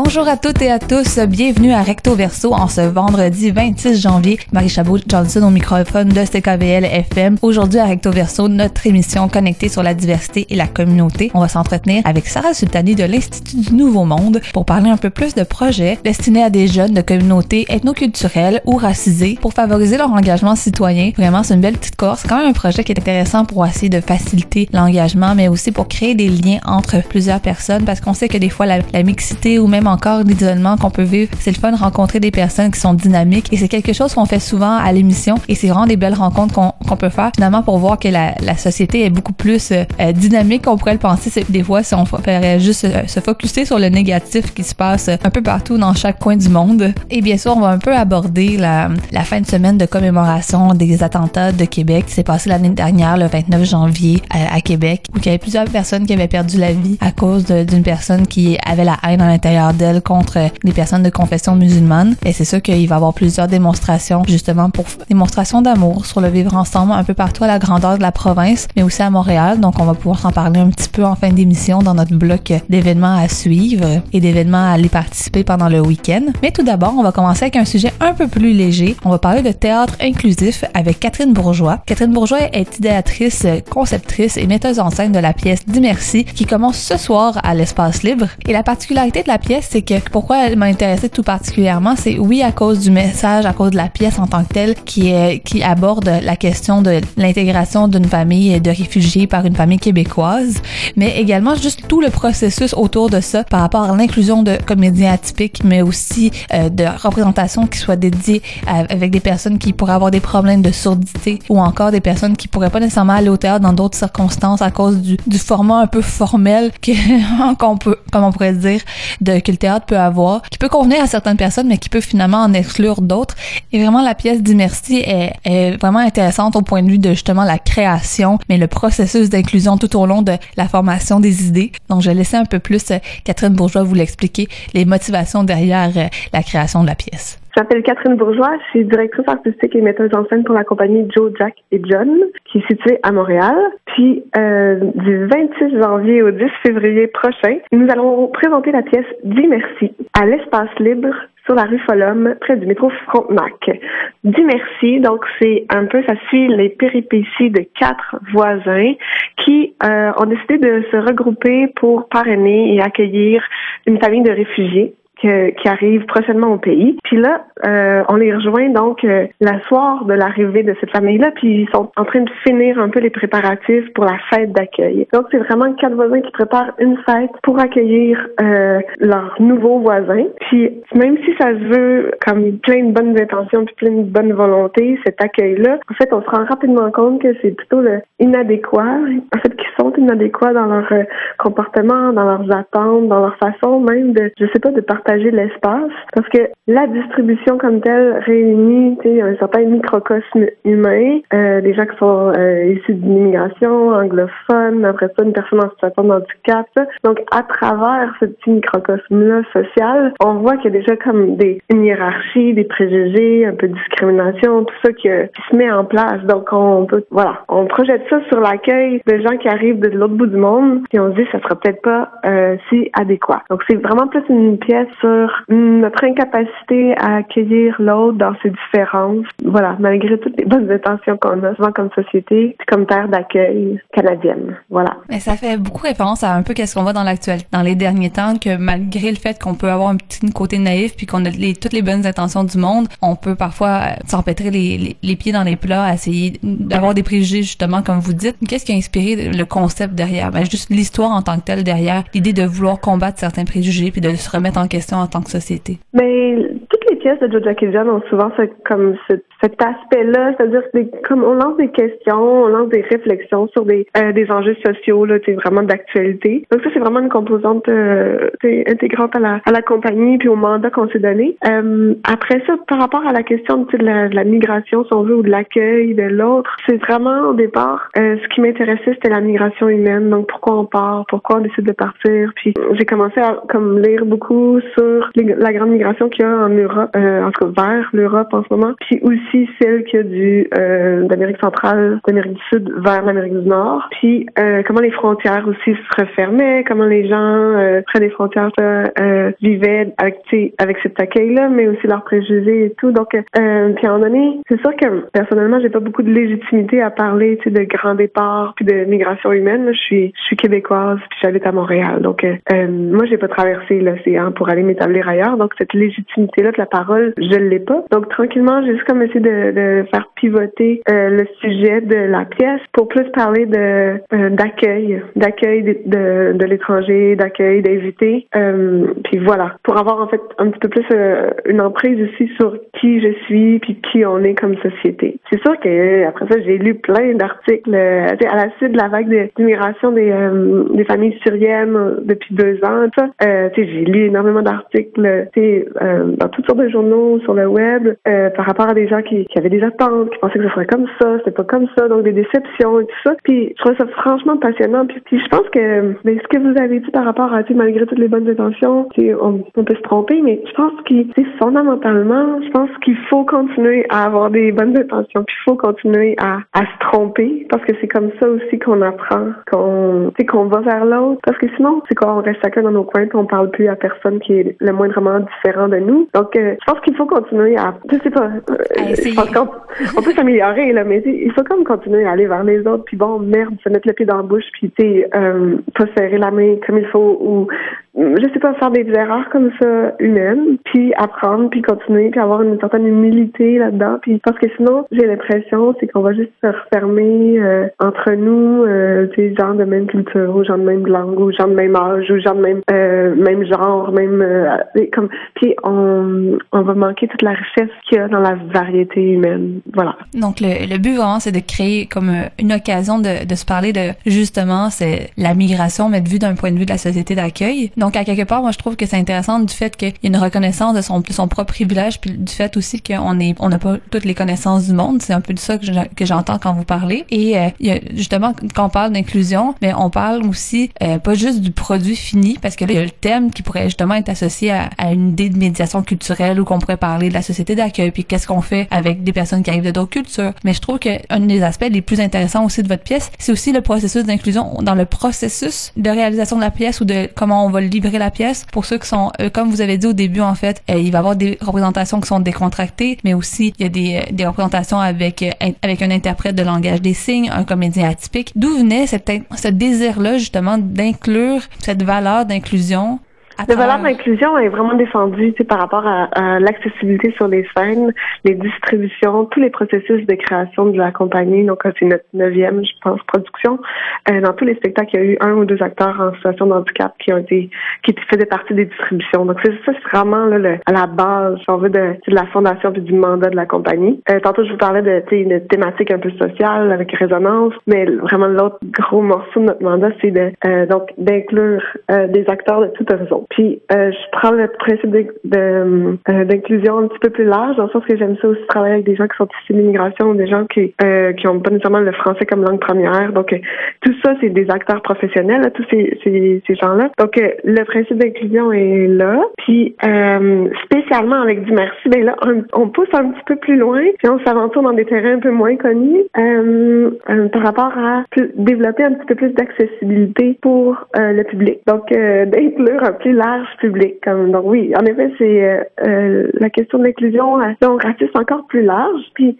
Bonjour à toutes et à tous, bienvenue à Recto Verso en ce vendredi 26 janvier. Marie Chabot Johnson au microphone de CKVL FM. Aujourd'hui à Recto Verso, notre émission connectée sur la diversité et la communauté. On va s'entretenir avec Sarah Sultani de l'Institut du Nouveau Monde pour parler un peu plus de projets destinés à des jeunes de communautés ethnoculturelles ou racisées pour favoriser leur engagement citoyen. Vraiment, c'est une belle petite course. C'est quand même un projet qui est intéressant pour essayer de faciliter l'engagement, mais aussi pour créer des liens entre plusieurs personnes parce qu'on sait que des fois la, la mixité ou même encore l'isolement qu'on peut vivre. C'est le fun de rencontrer des personnes qui sont dynamiques et c'est quelque chose qu'on fait souvent à l'émission et c'est vraiment des belles rencontres qu'on peut faire finalement pour voir que la, société est beaucoup plus euh, euh dynamique qu'on pourrait le penser. Des fois, si on ferait juste euh, se focuser sur le négatif qui se passe un peu partout dans chaque coin du monde. Et bien sûr, on va un peu aborder la, fin de semaine de commémoration des attentats de Québec qui s'est passé l'année dernière, le 29 janvier à Québec, où il y avait plusieurs personnes qui avaient perdu la vie à cause d'une personne qui avait la haine à l'intérieur d'elle contre les personnes de confession musulmane. Et c'est sûr qu'il va y avoir plusieurs démonstrations justement pour démonstrations d'amour sur le vivre ensemble un peu partout à la grandeur de la province, mais aussi à Montréal. Donc on va pouvoir s'en parler un petit peu en fin d'émission dans notre bloc d'événements à suivre et d'événements à aller participer pendant le week-end. Mais tout d'abord, on va commencer avec un sujet un peu plus léger. On va parler de théâtre inclusif avec Catherine Bourgeois. Catherine Bourgeois est idéatrice, conceptrice et metteuse en scène de la pièce Dimercy qui commence ce soir à l'espace libre. Et la particularité de la pièce, c'est que pourquoi elle m'a intéressée tout particulièrement, c'est oui à cause du message, à cause de la pièce en tant que telle qui est qui aborde la question de l'intégration d'une famille de réfugiés par une famille québécoise, mais également juste tout le processus autour de ça par rapport à l'inclusion de comédiens atypiques, mais aussi euh, de représentation qui soit dédiée avec des personnes qui pourraient avoir des problèmes de surdité ou encore des personnes qui pourraient pas nécessairement aller au théâtre dans d'autres circonstances à cause du, du format un peu formel qu'on peut, comme on pourrait dire, de que le théâtre peut avoir, qui peut convenir à certaines personnes, mais qui peut finalement en exclure d'autres. Et vraiment, la pièce d'Immersi est, vraiment intéressante au point de vue de justement la création, mais le processus d'inclusion tout au long de la formation des idées. Donc, je vais laisser un peu plus euh, Catherine Bourgeois vous l'expliquer, les motivations derrière euh, la création de la pièce. Je m'appelle Catherine Bourgeois, je suis directrice artistique et metteuse en scène pour la compagnie Joe, Jack et John, qui est située à Montréal. Puis, euh, du 26 janvier au 10 février prochain, nous allons présenter la pièce Dis merci à l'espace libre sur la rue Folhomme, près du métro Frontenac. Dis merci, donc c'est un peu, ça suit les péripéties de quatre voisins qui euh, ont décidé de se regrouper pour parrainer et accueillir une famille de réfugiés que, qui arrivent prochainement au pays. Puis là, euh, on les rejoint donc euh, la soir de l'arrivée de cette famille-là, puis ils sont en train de finir un peu les préparatifs pour la fête d'accueil. Donc c'est vraiment quatre voisins qui préparent une fête pour accueillir euh, leurs nouveaux voisins. Puis même si ça se veut comme plein de bonnes intentions puis plein de bonne volonté, cet accueil-là, en fait, on se rend rapidement compte que c'est plutôt le inadéquat, en fait, qu'ils sont inadéquats dans leur euh, comportement, dans leurs attentes, dans leur façon même de, je sais pas, de partager partager l'espace parce que la distribution comme telle réunit un certain microcosme humain, euh, des gens qui sont euh, issus de l'immigration, anglophones, après ça une personne en situation de handicap. Donc à travers ce petit microcosme-là social, on voit qu'il y a déjà comme des une hiérarchie, des préjugés, un peu de discrimination, tout ça qui, qui se met en place. Donc on peut voilà, on projette ça sur l'accueil de gens qui arrivent de l'autre bout du monde, et on se dit ça sera peut-être pas euh, si adéquat. Donc c'est vraiment plus une pièce sur notre incapacité à accueillir l'autre dans ses différences. Voilà, malgré toutes les bonnes intentions qu'on a souvent comme société, comme terre d'accueil canadienne. Voilà. Mais ça fait beaucoup référence à un peu qu'est-ce qu'on voit dans l'actualité, dans les derniers temps, que malgré le fait qu'on peut avoir un petit côté naïf puis qu'on a toutes les bonnes intentions du monde, on peut parfois euh, s'empêtrer les, les, pieds dans les plats, essayer d'avoir des préjugés justement comme vous dites. Qu'est-ce qui a inspiré le concept derrière? Ben juste l'histoire en tant que telle derrière, l'idée de vouloir combattre certains préjugés puis de se remettre en question en tant que société? Toutes les pièces de Joe Jack John ont souvent ce, comme cet aspect-là, c'est-à-dire comme on lance des questions, on lance des réflexions sur des, euh, des enjeux sociaux, là, vraiment d'actualité. Donc ça, c'est vraiment une composante euh, intégrante à la, à la compagnie puis au mandat qu'on s'est donné. Euh, après ça, par rapport à la question de la, de la migration, si on veut, ou de l'accueil de l'autre, c'est vraiment au départ, euh, ce qui m'intéressait, c'était la migration humaine. Donc pourquoi on part, pourquoi on décide de partir? Puis j'ai commencé à comme lire beaucoup sur la grande migration qu'il y a en Europe l'Europe, en tout cas vers l'Europe en ce moment, puis aussi celle qui a du d'Amérique centrale, d'Amérique du Sud vers l'Amérique du Nord, puis comment les frontières aussi se refermaient, comment les gens près des frontières vivaient avec avec cet accueil-là, mais aussi leurs préjugés et tout. Donc, puis à un moment donné, c'est sûr que personnellement, j'ai pas beaucoup de légitimité à parler, de grands départs puis de migration humaine. Je suis, je suis québécoise puis j'habite à Montréal. Donc, euh, euh, moi, j'ai pas traversé l'océan pour aller m'établir ailleurs. Donc, cette légitimité-là parole, je l'ai pas. Donc, tranquillement, j'ai juste comme essayé de, faire pivoter euh, le sujet de la pièce pour plus parler de d'accueil, d'accueil de, de, l'étranger, d'accueil d'invités. puis voilà, pour avoir en fait un petit peu plus une emprise aussi sur qui je suis puis qui on est comme société. C'est sûr que après ça, j'ai lu plein d'articles à la suite de la vague d'immigration des, des familles syriennes depuis deux ans. Euh, j'ai lu énormément d'articles euh, dans toutes sortes de journaux sur le web euh, par rapport à des gens qui, qui, avaient des attentes, qui pensaient que ce serait comme ça, c'était pas comme ça, donc des déceptions et tout ça. Puis je trouve ça franchement passionnant. Puis, puis je pense que mais ce que vous avez dit par rapport à malgré toutes les bonnes intentions, on, on peut se tromper, mais je pense que fondamentalement, je pense qu'il faut continuer à avoir des bonnes intentions, puis il faut continuer à, à se tromper parce que c'est comme ça aussi qu'on apprend, qu'on qu'on va vers l'autre. Parce que sinon, c'est quoi, on reste chacun dans nos coins, on parle plus à personne qui est le moindrement différent de nous. Donc, euh, je pense qu'il faut continuer à, je sais pas, euh, je pense qu'on on peut s'améliorer là, mais il faut comme continuer à aller vers les autres. Puis bon, merde, se mettre le pied dans la bouche, puis tu euh, pas serrer la main comme il faut ou je sais pas, faire des erreurs comme ça humaines, puis apprendre, puis continuer, puis avoir une certaine humilité là-dedans. Puis parce que sinon, j'ai l'impression, c'est qu'on va juste se refermer euh, entre nous, euh, tu gens de même culture, ou gens de même langue, ou gens de même âge, ou gens de même euh, même genre, même euh, comme. Puis on on va manquer toute la richesse qu'il y a dans la variété humaine. Voilà. Donc le, le but vraiment, c'est de créer comme une occasion de, de se parler de justement c'est la migration, mais de vue d'un point de vue de la société d'accueil. À quelque part, moi je trouve que c'est intéressant du fait qu'il y a une reconnaissance de son, son propre privilège, puis du fait aussi qu'on est, on n'a pas toutes les connaissances du monde. C'est un peu de ça que j'entends quand vous parlez. Et euh, y a, justement quand on parle d'inclusion, mais on parle aussi euh, pas juste du produit fini, parce que là il y a le thème qui pourrait justement être associé à, à une idée de médiation culturelle ou qu'on pourrait parler de la société d'accueil, puis qu'est-ce qu'on fait avec des personnes qui arrivent de d'autres cultures. Mais je trouve qu'un des aspects les plus intéressants aussi de votre pièce, c'est aussi le processus d'inclusion dans le processus de réalisation de la pièce ou de comment on va le livrer la pièce. Pour ceux qui sont, euh, comme vous avez dit au début, en fait, euh, il va y avoir des représentations qui sont décontractées, mais aussi il y a des, euh, des représentations avec, avec un interprète de langage des signes, un comédien atypique. D'où venait cette, ce désir-là, justement, d'inclure cette valeur d'inclusion la valeur d'inclusion est vraiment défendue par rapport à, l'accessibilité sur les scènes, les distributions, tous les processus de création de la compagnie. Donc, c'est notre neuvième, je pense, production. Euh, dans tous les spectacles, il y a eu un ou deux acteurs en situation de handicap qui ont été, qui faisaient partie des distributions. Donc, c'est ça, c'est vraiment là, le, à la base, si on veut, de, de la fondation puis du mandat de la compagnie. Euh, tantôt, je vous parlais de, une thématique un peu sociale avec résonance, mais vraiment l'autre gros morceau de notre mandat, c'est de euh, donc d'inclure euh, des acteurs de tout horizon. Puis euh, je prends le principe euh, d'inclusion un petit peu plus large, dans le sens que j'aime ça aussi travailler avec des gens qui sont issus de l'immigration, des gens qui euh, qui ont pas nécessairement le français comme langue première. Donc tout ça, c'est des acteurs professionnels, tous ces, ces, ces gens-là. Donc le principe d'inclusion est là. Puis spécialement avec du merci, ben là on, pousse un petit peu plus loin, puis on s'aventure dans des terrains un peu moins connus par rapport à développer un petit peu plus d'accessibilité pour le public. Donc d'inclure un plus large public. Donc oui, en effet, c'est euh, euh, la question de l'inclusion euh, donc raciste encore plus large. Puis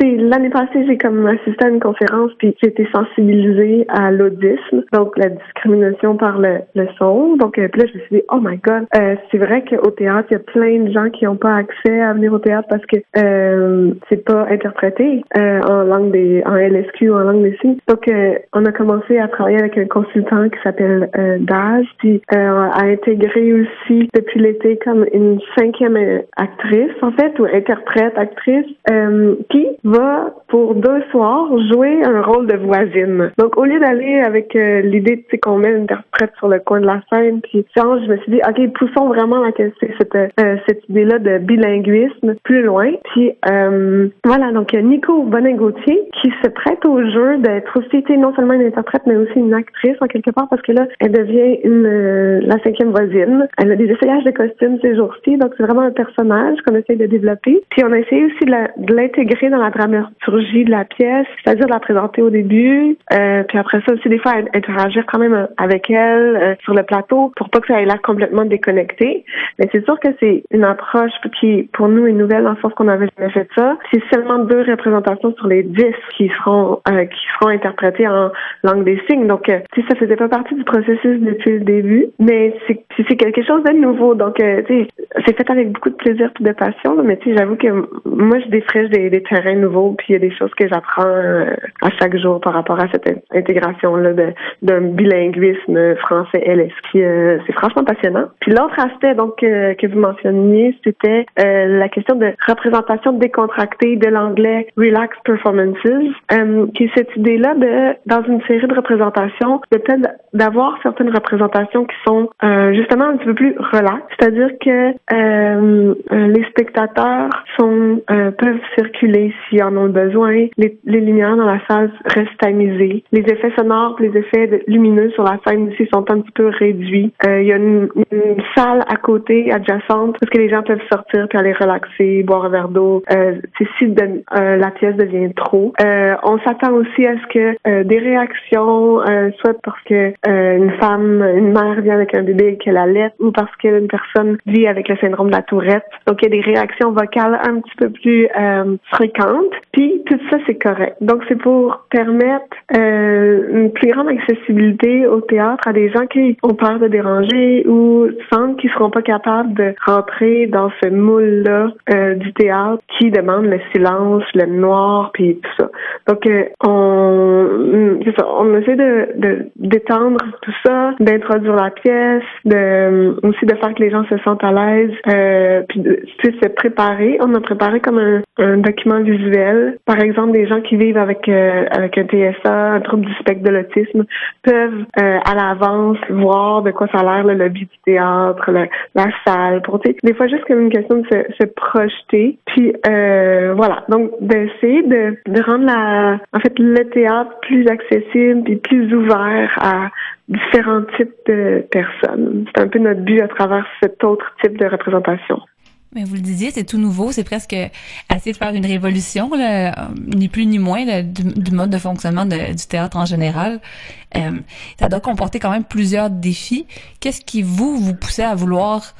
c'est l'année passée, j'ai comme assisté à une conférence, puis j'ai été sensibilisée à l'audisme, donc la discrimination par le, le son. Donc puis là, je me suis dit, oh my god, c'est vrai qu'au théâtre, il y a plein de gens qui n'ont pas accès à venir au théâtre parce que c'est pas interprété en langue des, en LSQ ou en langue des signes. Donc on a commencé à travailler avec un consultant qui s'appelle Daz, puis à intégré aussi depuis l'été comme une cinquième actrice, en fait, ou interprète, actrice, euh, qui va pour deux soirs jouer un rôle de voisine. Donc au lieu d'aller avec euh, l'idée qu'on met une interprète sur le coin de la scène, puis je me suis dit ok poussons vraiment la, cette euh, cette idée-là de bilinguisme plus loin. Puis euh, voilà donc Nico Bonin-Gauthier qui se prête au jeu d'être aussi non seulement une interprète mais aussi une actrice en quelque part parce que là elle devient une la cinquième voisine. Elle a des essayages de costumes ces jours-ci donc c'est vraiment un personnage qu'on essaie de développer. Puis on a essayé aussi de l'intégrer dans la dramaturgie de la pièce, c'est-à-dire de la présenter au début, euh, puis après ça aussi des fois interagir quand même avec elle euh, sur le plateau pour pas que ça ait l'air complètement déconnecté. Mais c'est sûr que c'est une approche qui pour nous est nouvelle dans le sens qu'on avait jamais fait ça. C'est seulement deux représentations sur les dix qui seront euh, qui seront interprétées en langue des signes. Donc si ça faisait pas partie du processus depuis le début, mais c'est quelque chose de nouveau. Donc c'est fait avec beaucoup de plaisir et de passion. Mais tu sais, j'avoue que moi je défraîche des, des terrains nouveaux, puis il y a des choses que j'apprends euh, à chaque jour par rapport à cette intégration là d'un bilinguisme français LS qui euh, c'est franchement passionnant. Puis l'autre aspect donc euh, que vous mentionniez, c'était la question de représentation décontractée de l'anglais relax performances, qui est cette idée là de dans une série de représentations peut-être d'avoir certaines représentations qui sont justement un petit peu plus relax, c'est-à-dire que les spectateurs sont peuvent circuler s'ils en ont besoin. Les, les, lumières dans la salle restent tamisées. Les effets sonores, les effets lumineux sur la scène aussi sont un petit peu réduits. Euh, il y a une, salle à côté, adjacente, parce que les gens peuvent sortir puis aller relaxer, boire un verre d'eau. Euh, si euh, la pièce devient trop. Euh, on s'attend aussi à ce que euh, des réactions, soit parce que une femme, une mère vient avec un bébé et qu'elle allait, ou parce qu'une personne vit avec le syndrome de la tourette. Donc il y a des réactions vocales un petit peu plus fréquentes. Puis tout ça, c'est correct. Donc, c'est pour permettre euh, une plus grande accessibilité au théâtre à des gens qui ont peur de déranger ou sentent qu'ils seront pas capables de rentrer dans ce moule-là euh, du théâtre qui demande le silence, le noir, puis tout ça. Donc, euh, on, on essaie de, de d'étendre tout ça, d'introduire la pièce, de aussi de faire que les gens se sentent à l'aise, euh, puis de, se préparer. On a préparé comme un, un document visuel, par exemple des gens qui vivent avec euh, avec un TSA, un trouble du spectre de l'autisme, peuvent euh, à l'avance voir de quoi ça a l'air le lobby du théâtre, la salle, pour des fois juste comme une question de se, se projeter. Puis euh, voilà, donc d'essayer de, de rendre la en fait le théâtre plus accessible puis plus ouvert à différents types de personnes. C'est un peu notre but à travers cet autre type de représentation. Mais vous le disiez, c'est tout nouveau, c'est presque essayer de faire une révolution, là, ni plus ni moins du, mode de fonctionnement du théâtre en général. Euh, ça doit comporter quand même plusieurs défis. Qu'est-ce qui vous vous poussait à vouloir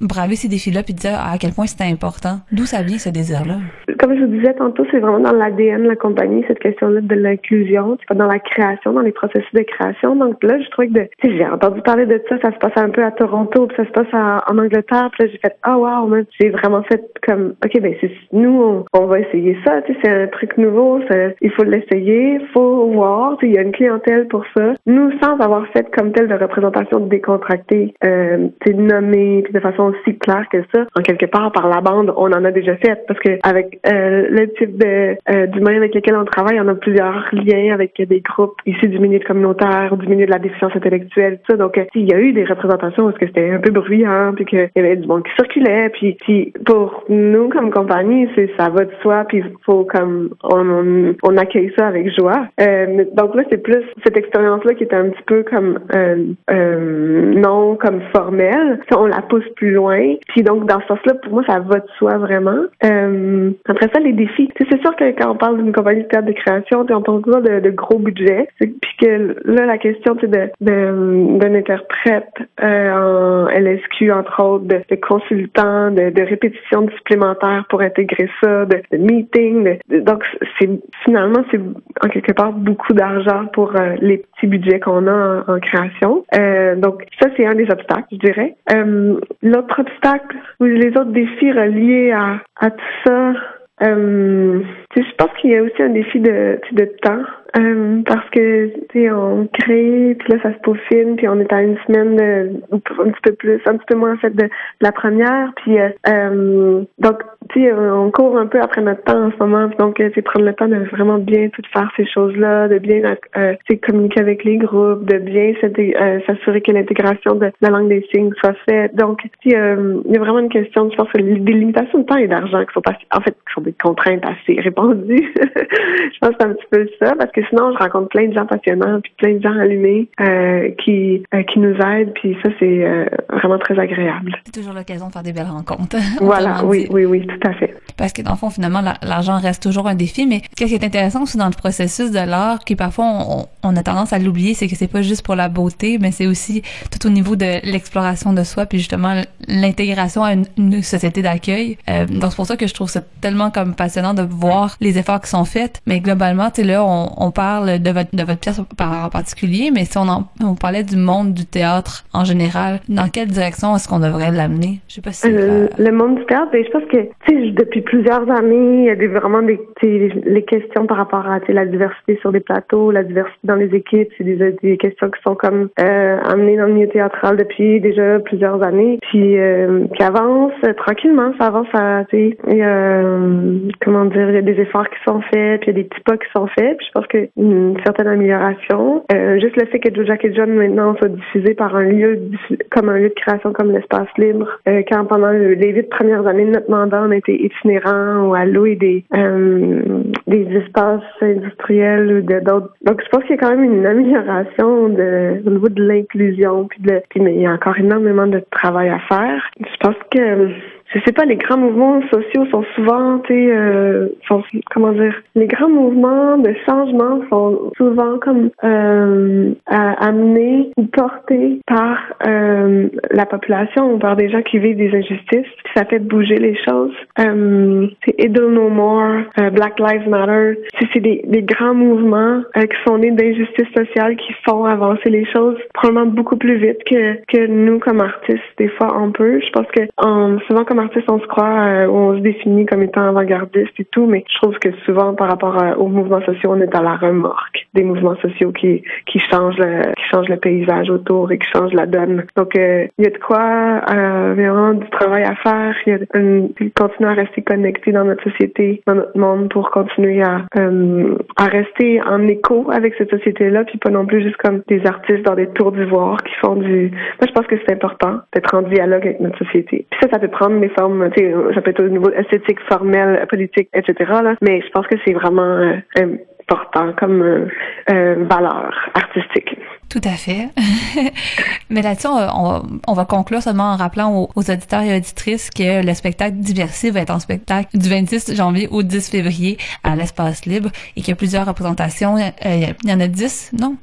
braver ces défis-là puis dire à quel point c'était important. D'où ça vient ce désir-là? Comme je vous disais tantôt, c'est vraiment dans l'ADN de la compagnie, cette question-là de l'inclusion. Dans la création, dans les processus de création. Donc là, je trouvais que de, j'ai entendu parler de ça, ça se passe un peu à Toronto, puis ça se passe en Angleterre, puis là, j'ai fait, ah oh, wow, j'ai vraiment fait comme, ok, ben c'est nous, on, va essayer ça, c'est un truc nouveau, il faut l'essayer, faut voir, il y a une clientèle pour ça. Nous, sans avoir fait comme telle de représentation décontractée, euh, nommée, puis de façon aussi clair que ça. En quelque part, par la bande, on en a déjà fait parce que avec euh, le type de euh, d'humains avec lesquels on travaille, on a plusieurs liens avec des groupes ici du milieu communautaire, du milieu de la déficience intellectuelle, tout ça. Donc, euh, il y a eu des représentations parce que c'était un peu bruyant, puis qu'il y avait du monde qui circulait, puis, puis pour nous comme compagnie, c'est ça va de soi, puis faut comme on, on, accueille ça avec joie. Euh, donc là, c'est plus cette expérience-là qui est un petit peu comme non comme formelle. On la pousse plus loin. Puis donc, dans ce sens-là, pour moi, ça va de soi vraiment. Euh, après ça, les défis. C'est sûr que quand on parle d'une compagnie de théâtre de création, on parle toujours de, de gros budgets. Puis que là, la question de d'un interprète euh, en LSQ, entre autres, de, de consultant, de, de répétition pour intégrer ça, de, de meeting. donc, c'est finalement, c'est en quelque part beaucoup d'argent pour euh, les petits budgets qu'on a en, création. Euh, donc, ça, c'est un des obstacles, je dirais. Euh, L'autre obstacle ou les autres défis reliés à, à tout ça, euh, je pense qu'il y a aussi un défi de, de temps. Euh, parce que, tu sais, on crée, puis là, ça se peaufine, puis on est à une semaine, euh, un petit peu plus, un petit peu moins, en fait, de, la première. Puis, euh, euh donc, tu sais, on court un peu après notre temps en ce moment. Donc, c'est prendre le temps de vraiment bien tout faire ces choses-là, de bien euh, communiquer avec les groupes, de bien s'assurer que l'intégration de la langue des signes soit faite. Donc, il y a vraiment une question, je pense, des limitations de temps et d'argent qui sont pas, en fait, qui sont des contraintes assez répandues. je pense que c'est un petit peu ça, parce que sinon, je rencontre plein de gens passionnants, puis plein de gens allumés euh, qui euh, qui nous aident, puis ça, c'est euh, vraiment très agréable. C'est toujours l'occasion de faire des belles rencontres. voilà, oui, oui, oui, tout à fait. Parce que dans le fond, finalement, l'argent reste toujours un défi, mais ce qui est intéressant aussi dans le processus de l'art, qui parfois on, on, a tendance à l'oublier, c'est que c'est pas juste pour la beauté, mais c'est aussi tout au niveau de l'exploration de soi, puis justement l'intégration à une, société d'accueil. donc c'est pour ça que je trouve ça tellement comme passionnant de voir les efforts qui sont faits, mais globalement, tu sais là, on, on parle de votre de votre pièce en particulier, mais si on en, on parlait du monde du théâtre en général, dans quelle direction est-ce qu'on devrait l'amener? Je sais pas si euh, le monde du théâtre, ben, je pense que tu sais depuis plusieurs années, il y a des, vraiment des les questions par rapport à la diversité sur les plateaux, la diversité dans les équipes, c'est des, des questions qui sont comme euh, amenées dans le milieu théâtral depuis déjà plusieurs années, puis euh, qui avancent tranquillement, ça avance à tu sais, comment dire, il y a des efforts qui sont faits, puis il y a des petits pas qui sont faits, puis je pense qu'une certaine amélioration. Euh, juste le fait que Joe et John maintenant soit diffusé par un lieu comme un lieu de création comme l'espace libre, euh, quand pendant les huit premières années de notre mandat, on était itinérant ou à louer des euh, des espaces industriels ou d'autres. Donc je pense qu'il y a quand même une amélioration de, au niveau de l'inclusion puis de puis mais il y a encore énormément de travail à faire. Je pense que je sais pas, les grands mouvements sociaux sont souvent, tu euh, sont, comment dire, les grands mouvements de changement sont souvent comme euh, amenés ou portés par euh, la population ou par des gens qui vivent des injustices. Ça fait bouger les choses. Euh, c'est No More, euh, Black Lives Matter. C'est des, des grands mouvements euh, qui sont nés d'injustices sociales qui font avancer les choses probablement beaucoup plus vite que que nous comme artistes des fois on peut. Je pense que en, souvent comme artiste, on se croit, euh, on se définit comme étant avant-gardiste et tout, mais je trouve que souvent, par rapport euh, aux mouvements sociaux, on est dans la remorque des mouvements sociaux qui qui changent le qui changent le paysage autour et qui changent la donne. Donc, euh, il y a de quoi vraiment du travail à faire. Il y a une, continuer à rester connecté dans notre société, dans notre monde, pour continuer à à rester en écho avec cette société-là, puis pas non plus juste comme des artistes dans des tours d'ivoire qui font du. Moi, je pense que c'est important d'être en dialogue avec notre société. Puis ça, ça peut prendre sais, ça peut être au niveau esthétique, formel, politique, etc. Mais je pense que c'est vraiment euh, important comme euh, euh, valeur artistique. Tout à fait. Mais là-dessus, on, on, va conclure seulement en rappelant aux, auditeurs et auditrices que le spectacle Diversif va être en spectacle du 26 janvier au 10 février à l'Espace Libre et qu'il y a plusieurs représentations. il y en a 10, non?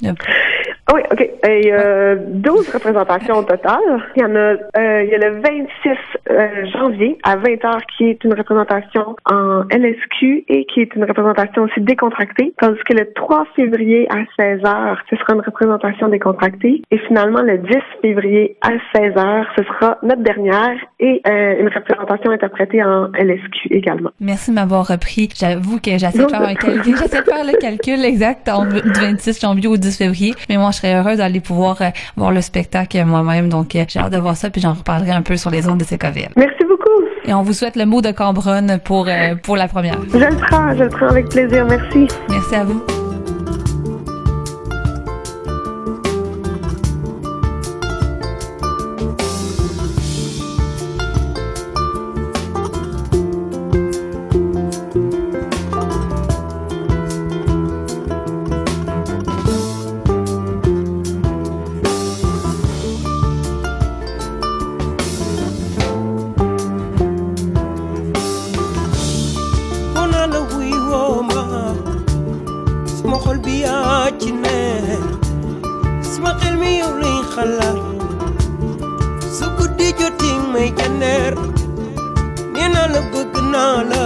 Oui, OK. Et euh, 12 représentations au total. Il y en a, euh, il y a le 26 euh, janvier à 20h qui est une représentation en LSQ et qui est une représentation aussi décontractée, tandis que le 3 février à 16h, ce sera une représentation décontractée. Et finalement, le 10 février à 16h, ce sera notre dernière et euh, une représentation interprétée en LSQ également. Merci de m'avoir repris. J'avoue que j'essaie de faire un calcul. J'essaie de faire le calcul exact du 26 janvier au 10 février, mais moi, je serais heureuse d'aller pouvoir euh, voir le spectacle moi-même. Donc, euh, j'ai hâte de voir ça, puis j'en reparlerai un peu sur les ondes de CKVL. Merci beaucoup. Et on vous souhaite le mot de Cambronne pour, euh, pour la première. Je le prends, je le prends avec plaisir. Merci. Merci à vous. xalaat su guddi jotee may janeer nee naa la bëgg naa la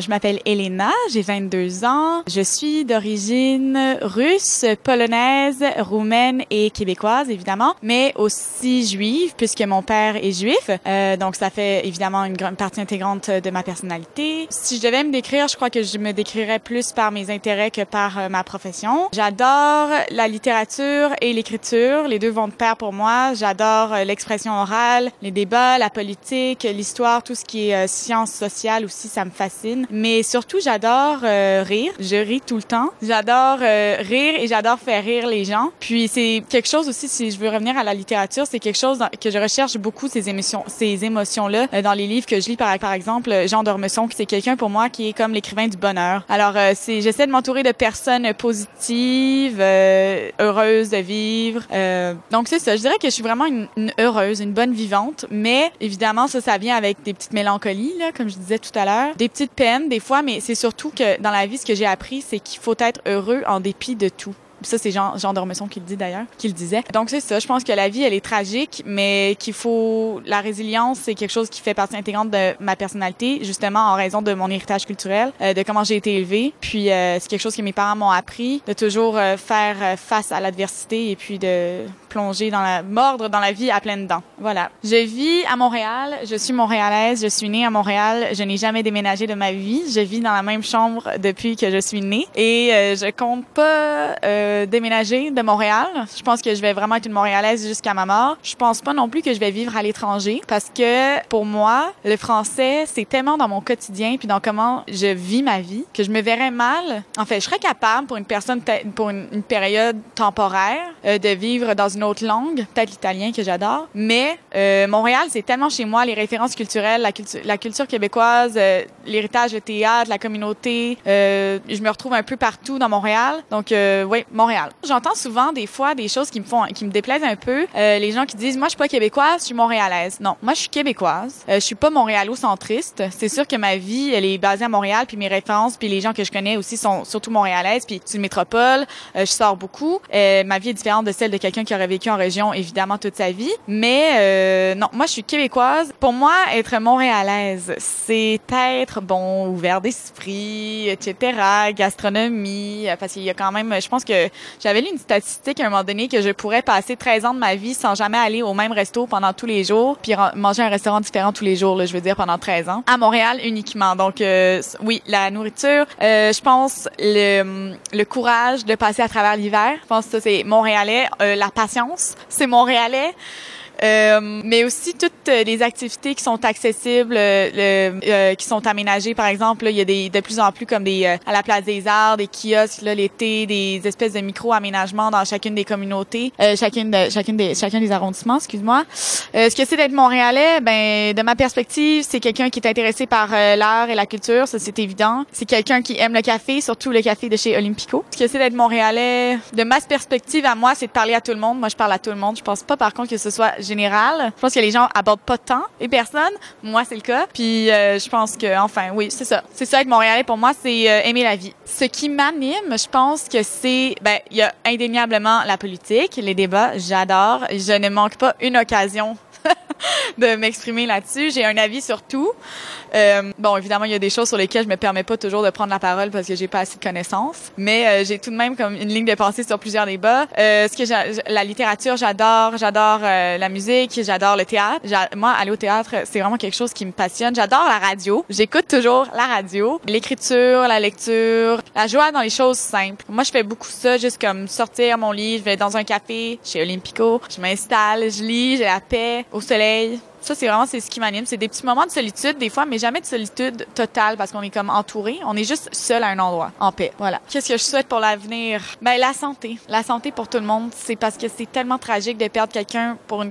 je m'appelle Elena, j'ai 22 ans. Je suis d'origine russe, polonaise, roumaine et québécoise, évidemment, mais aussi juive, puisque mon père est juif. Euh, donc, ça fait évidemment une grande partie intégrante de ma personnalité. Si je devais me décrire, je crois que je me décrirais plus par mes intérêts que par euh, ma profession. J'adore la littérature et l'écriture. Les deux vont de pair pour moi. J'adore euh, l'expression orale, les débats, la politique, l'histoire, tout ce qui est euh, sciences sociales aussi, ça me fascine. Mais surtout, j'adore euh, rire. Je ris tout le temps. J'adore euh, rire et j'adore faire rire les gens. Puis c'est quelque chose aussi, si je veux revenir à la littérature, c'est quelque chose que je recherche beaucoup ces émotions, ces émotions-là euh, dans les livres que je lis. Par, exemple, Jean d'Ormesson, qui c'est quelqu'un pour moi qui est comme l'écrivain du bonheur. Alors, euh, c'est, j'essaie de m'entourer de personnes positives, euh, heureuses de vivre. Donc c'est ça. Je dirais que je suis vraiment une, une heureuse, une bonne vivante. Mais évidemment, ça, ça vient avec des petites mélancolies, là, comme je disais tout à l'heure, des petites peines des fois. Mais c'est surtout que dans la vie, ce que j'ai appris, c'est qu'il faut être heureux en dépit de tout. Ça, c'est Jean, Jean Dormesson qui le dit d'ailleurs, qui le disait. Donc, c'est ça. Je pense que la vie, elle est tragique, mais qu'il faut... La résilience, c'est quelque chose qui fait partie intégrante de ma personnalité, justement en raison de mon héritage culturel, euh, de comment j'ai été élevée. Puis, euh, c'est quelque chose que mes parents m'ont appris, de toujours euh, faire face à l'adversité et puis de plonger dans la... mordre dans la vie à pleines dents. Voilà. Je vis à Montréal. Je suis montréalaise. Je suis née à Montréal. Je n'ai jamais déménagé de ma vie. Je vis dans la même chambre depuis que je suis née. Et euh, je compte pas... euh, déménager de Montréal. Je pense que je vais vraiment être une Montréalaise jusqu'à ma mort. Je pense pas non plus que je vais vivre à l'étranger parce que pour moi, le français, c'est tellement dans mon quotidien puis dans comment je vis ma vie que je me verrais mal. En fait, je serais capable pour une personne pour une, une période temporaire euh, de vivre dans une autre langue, peut-être l'italien que j'adore, mais euh, Montréal, c'est tellement chez moi les références culturelles, la, culture québécoise, euh, l'héritage de théâtre, la communauté. euh, je me retrouve un peu partout dans Montréal. Donc, euh, oui, Montréal. J'entends souvent des fois des choses qui me font, qui me déplaisent un peu. Euh, les gens qui disent, moi, je suis pas québécoise, je suis montréalaise. Non, moi, je suis québécoise. Euh, je suis pas montréalo-centriste. C'est sûr que ma vie, elle est basée à Montréal, puis mes références, puis les gens que je connais aussi sont surtout montréalaises, puis c'est une métropole. Je sors beaucoup. Ma vie est différente de celle de quelqu'un qui aurait vécu en région, évidemment, toute sa vie. Mais euh, non, moi, je suis québécoise. Pour moi, être montréalaise, c'est être, bon, ouvert d'esprit, etc., gastronomie, euh, parce qu'il y a quand même, je pense que j'avais lu une statistique à un moment donné que je pourrais passer 13 ans de ma vie sans jamais aller au même resto pendant tous les jours, puis manger un restaurant différent tous les jours, là, je veux dire, pendant 13 ans. À Montréal uniquement. Donc, euh, oui, la nourriture, euh, je pense le, le courage de passer à travers l'hiver. Je pense que ça, c'est montréalais. Euh, la patience, c'est montréalais. Euh, mais aussi toutes les activités qui sont accessibles, euh, qui sont aménagées. Par exemple, là, il y a des, de plus en plus comme des à la place des arts, des kiosques l'été, des espèces de micro-aménagements dans chacune des communautés, chacune de chacune des chacun des arrondissements, excuse-moi. ce que c'est d'être montréalais, ben de ma perspective, c'est quelqu'un qui est intéressé par l'art et la culture, ça c'est évident. C'est quelqu'un qui aime le café, surtout le café de chez Olympico. Ce que c'est d'être montréalais, de ma perspective à moi, c'est de parler à tout le monde. Moi, je parle à tout le monde. Je pense pas, par contre, que ce soit Je pense que les gens abordent pas tant les personnes. Moi, c'est le cas. Puis, euh, je pense que, enfin, oui, c'est ça. C'est ça être montréalais pour moi, c'est euh, aimer la vie. Ce qui m'anime, je pense que c'est, ben, il y a indéniablement la politique, les débats. J'adore. Je ne manque pas une occasion de m'exprimer là-dessus. J'ai un avis sur tout. Euh, bon, évidemment, il y a des choses sur lesquelles je me permets pas toujours de prendre la parole parce que j'ai pas assez de connaissances, mais euh, j'ai tout de même comme une ligne de pensée sur plusieurs débats. Euh, ce que la littérature, j'adore, j'adore euh, la musique, j'adore le théâtre. Moi, aller au théâtre, c'est vraiment quelque chose qui me passionne. J'adore la radio. J'écoute toujours la radio, l'écriture, la lecture, la joie dans les choses simples. Moi, je fais beaucoup ça, juste comme sortir mon lit, je vais dans un café chez Olympico, je m'installe, je lis, j'ai la paix au soleil, Okay. Ça, c'est vraiment c'est ce qui m'anime. C'est des petits moments de solitude, des fois, mais jamais de solitude totale parce qu'on est comme entouré. On est juste seul à un endroit, en paix. Voilà. Qu'est-ce que je souhaite pour l'avenir? Ben, la santé. La santé pour tout le monde. C'est parce que c'est tellement tragique de perdre quelqu'un pour une,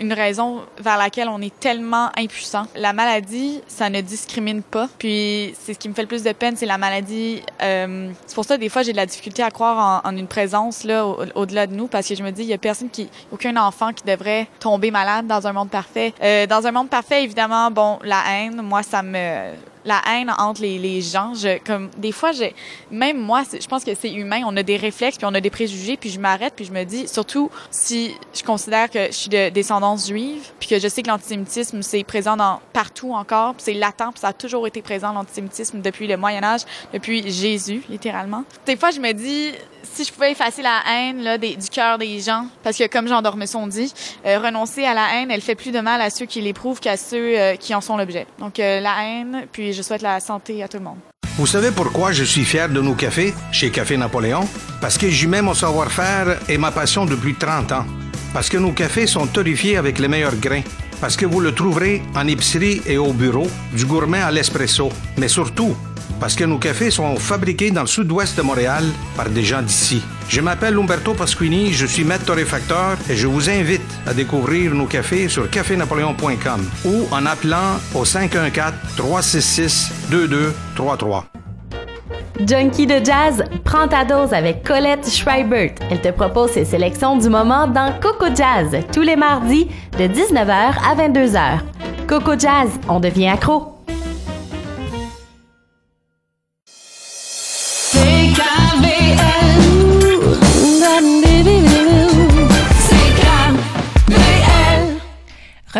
une, raison vers laquelle on est tellement impuissant. La maladie, ça ne discrimine pas. Puis, c'est ce qui me fait le plus de peine, c'est la maladie. Euh, c'est pour ça, des fois, j'ai de la difficulté à croire en une présence, là, au-delà de nous, parce que je me dis, il y a personne qui, aucun enfant qui devrait tomber malade dans un monde parfait. Euh, dans un monde parfait, évidemment, bon, la haine, moi, ça me la haine entre les, gens. Je, comme des fois, j'ai même moi, je pense que c'est humain. On a des réflexes, puis on a des préjugés, puis je m'arrête, puis je me dis, surtout si je considère que je suis de descendance juive, puis que je sais que l'antisémitisme c'est présent partout encore, c'est latent, puis ça a toujours été présent l'antisémitisme depuis le Moyen Âge, depuis Jésus, littéralement. Des fois, je me dis, si je pouvais effacer la haine là, du cœur des gens, parce que comme Jean Dormesson dit, euh, renoncer à la haine, elle fait plus de mal à ceux qui l'éprouvent qu'à ceux euh, qui en sont l'objet. Donc euh, la haine, puis je souhaite la santé à tout le monde. Vous savez pourquoi je suis fier de nos cafés chez Café Napoléon? Parce que j'y mets mon savoir-faire et ma passion depuis 30 ans. Parce que nos cafés sont torréfiés avec les meilleurs grains. Parce que vous le trouverez en épicerie et au bureau, du gourmet à l'espresso. Mais surtout, parce que nos cafés sont fabriqués dans le sud-ouest de Montréal par des gens d'ici. Je m'appelle Umberto Pasquini, je suis maître torréfacteur et je vous invite à découvrir nos cafés sur cafénapoléon.com ou en appelant au 514-366-2233. Junkie de jazz, prends ta dose avec Colette Schreibert. Elle te propose ses sélections du moment dans Coco Jazz tous les mardis de 19h à 22h. Coco Jazz, on devient accro.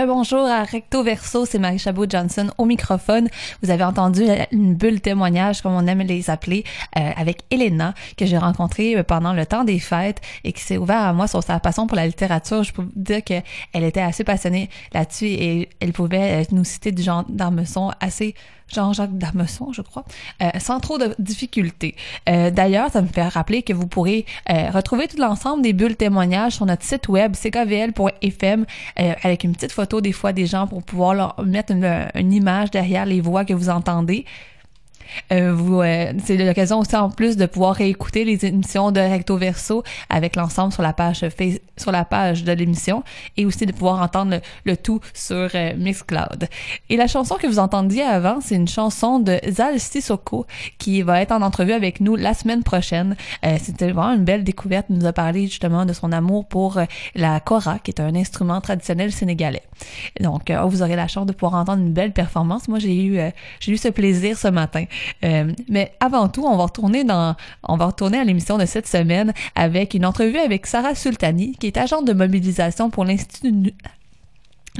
Bonjour à Recto Verso, c'est Marie Chabot Johnson au microphone. Vous avez entendu une bulle témoignage, comme on aime les appeler, euh, avec Elena, que j'ai rencontrée pendant le temps des fêtes et qui s'est ouvert à moi sur sa passion pour la littérature. Je peux vous dire qu'elle était assez passionnée là-dessus et elle pouvait euh, nous citer du genre d'armeçon assez Jean-Jacques Darmesson, je crois, euh, sans trop de difficultés. Euh, D'ailleurs, ça me fait rappeler que vous pourrez euh, retrouver tout l'ensemble des bulles témoignages sur notre site web ckvl.fm euh, avec une petite photo des fois des gens pour pouvoir leur mettre une image derrière les voix que vous entendez. Euh, vous, euh, c'est l'occasion aussi en plus de pouvoir réécouter les émissions de Recto Verso avec l'ensemble sur la page sur la page de l'émission et aussi de pouvoir entendre le, tout sur euh, Mixcloud. Et la chanson que vous entendiez avant, c'est une chanson de Zal Sissoko qui va être en entrevue avec nous la semaine prochaine. C'était vraiment une belle découverte. Il nous a parlé justement de son amour pour la kora, qui est un instrument traditionnel sénégalais. Donc, vous aurez la chance de pouvoir entendre une belle performance. Moi, j'ai eu j'ai eu ce plaisir ce matin. Euh, mais avant tout, on va retourner dans, on va retourner à l'émission de cette semaine avec une entrevue avec Sarah Sultani, qui est agente de mobilisation pour l'Institut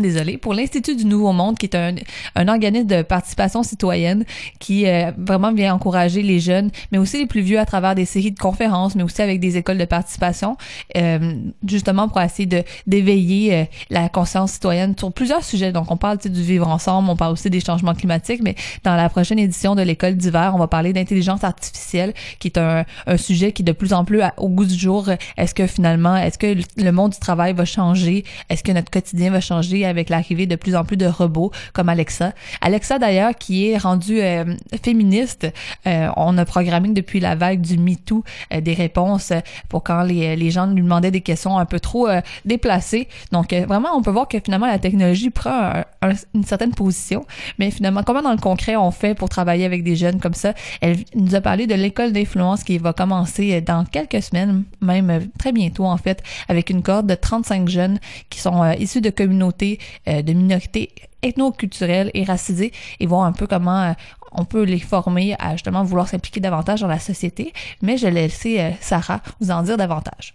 désolé, pour l'Institut du Nouveau Monde, qui est un, un organisme de participation citoyenne qui euh, vraiment vient encourager les jeunes, mais aussi les plus vieux à travers des séries de conférences, mais aussi avec des écoles de participation, euh, justement pour essayer de d'éveiller euh, la conscience citoyenne sur plusieurs sujets. Donc, on parle du vivre ensemble, on parle aussi des changements climatiques, mais dans la prochaine édition de l'école d'hiver, on va parler d'intelligence artificielle, qui est un, un sujet qui de plus en plus au goût du jour. Est-ce que finalement, est-ce que le monde du travail va changer? Est-ce que notre quotidien va changer? Avec l'arrivée de plus en plus de robots comme Alexa. Alexa d'ailleurs qui est rendue euh, féministe. Euh, on a programmé depuis la vague du MeToo euh, des réponses pour quand les, les gens lui demandaient des questions un peu trop déplacées. Donc vraiment, on peut voir que finalement la technologie prend une certaine position, mais finalement comment dans le concret on fait pour travailler avec des jeunes comme ça? Elle nous a parlé de l'école d'influence qui va commencer dans quelques semaines, même très bientôt en fait, avec une cohorte de 35 jeunes qui sont issus de communautés euh, de minorités ethnoculturelles et racisées et voir un peu comment euh, on peut les former à justement vouloir s'impliquer davantage dans la société. Mais je vais laisser euh, Sarah vous en dire davantage.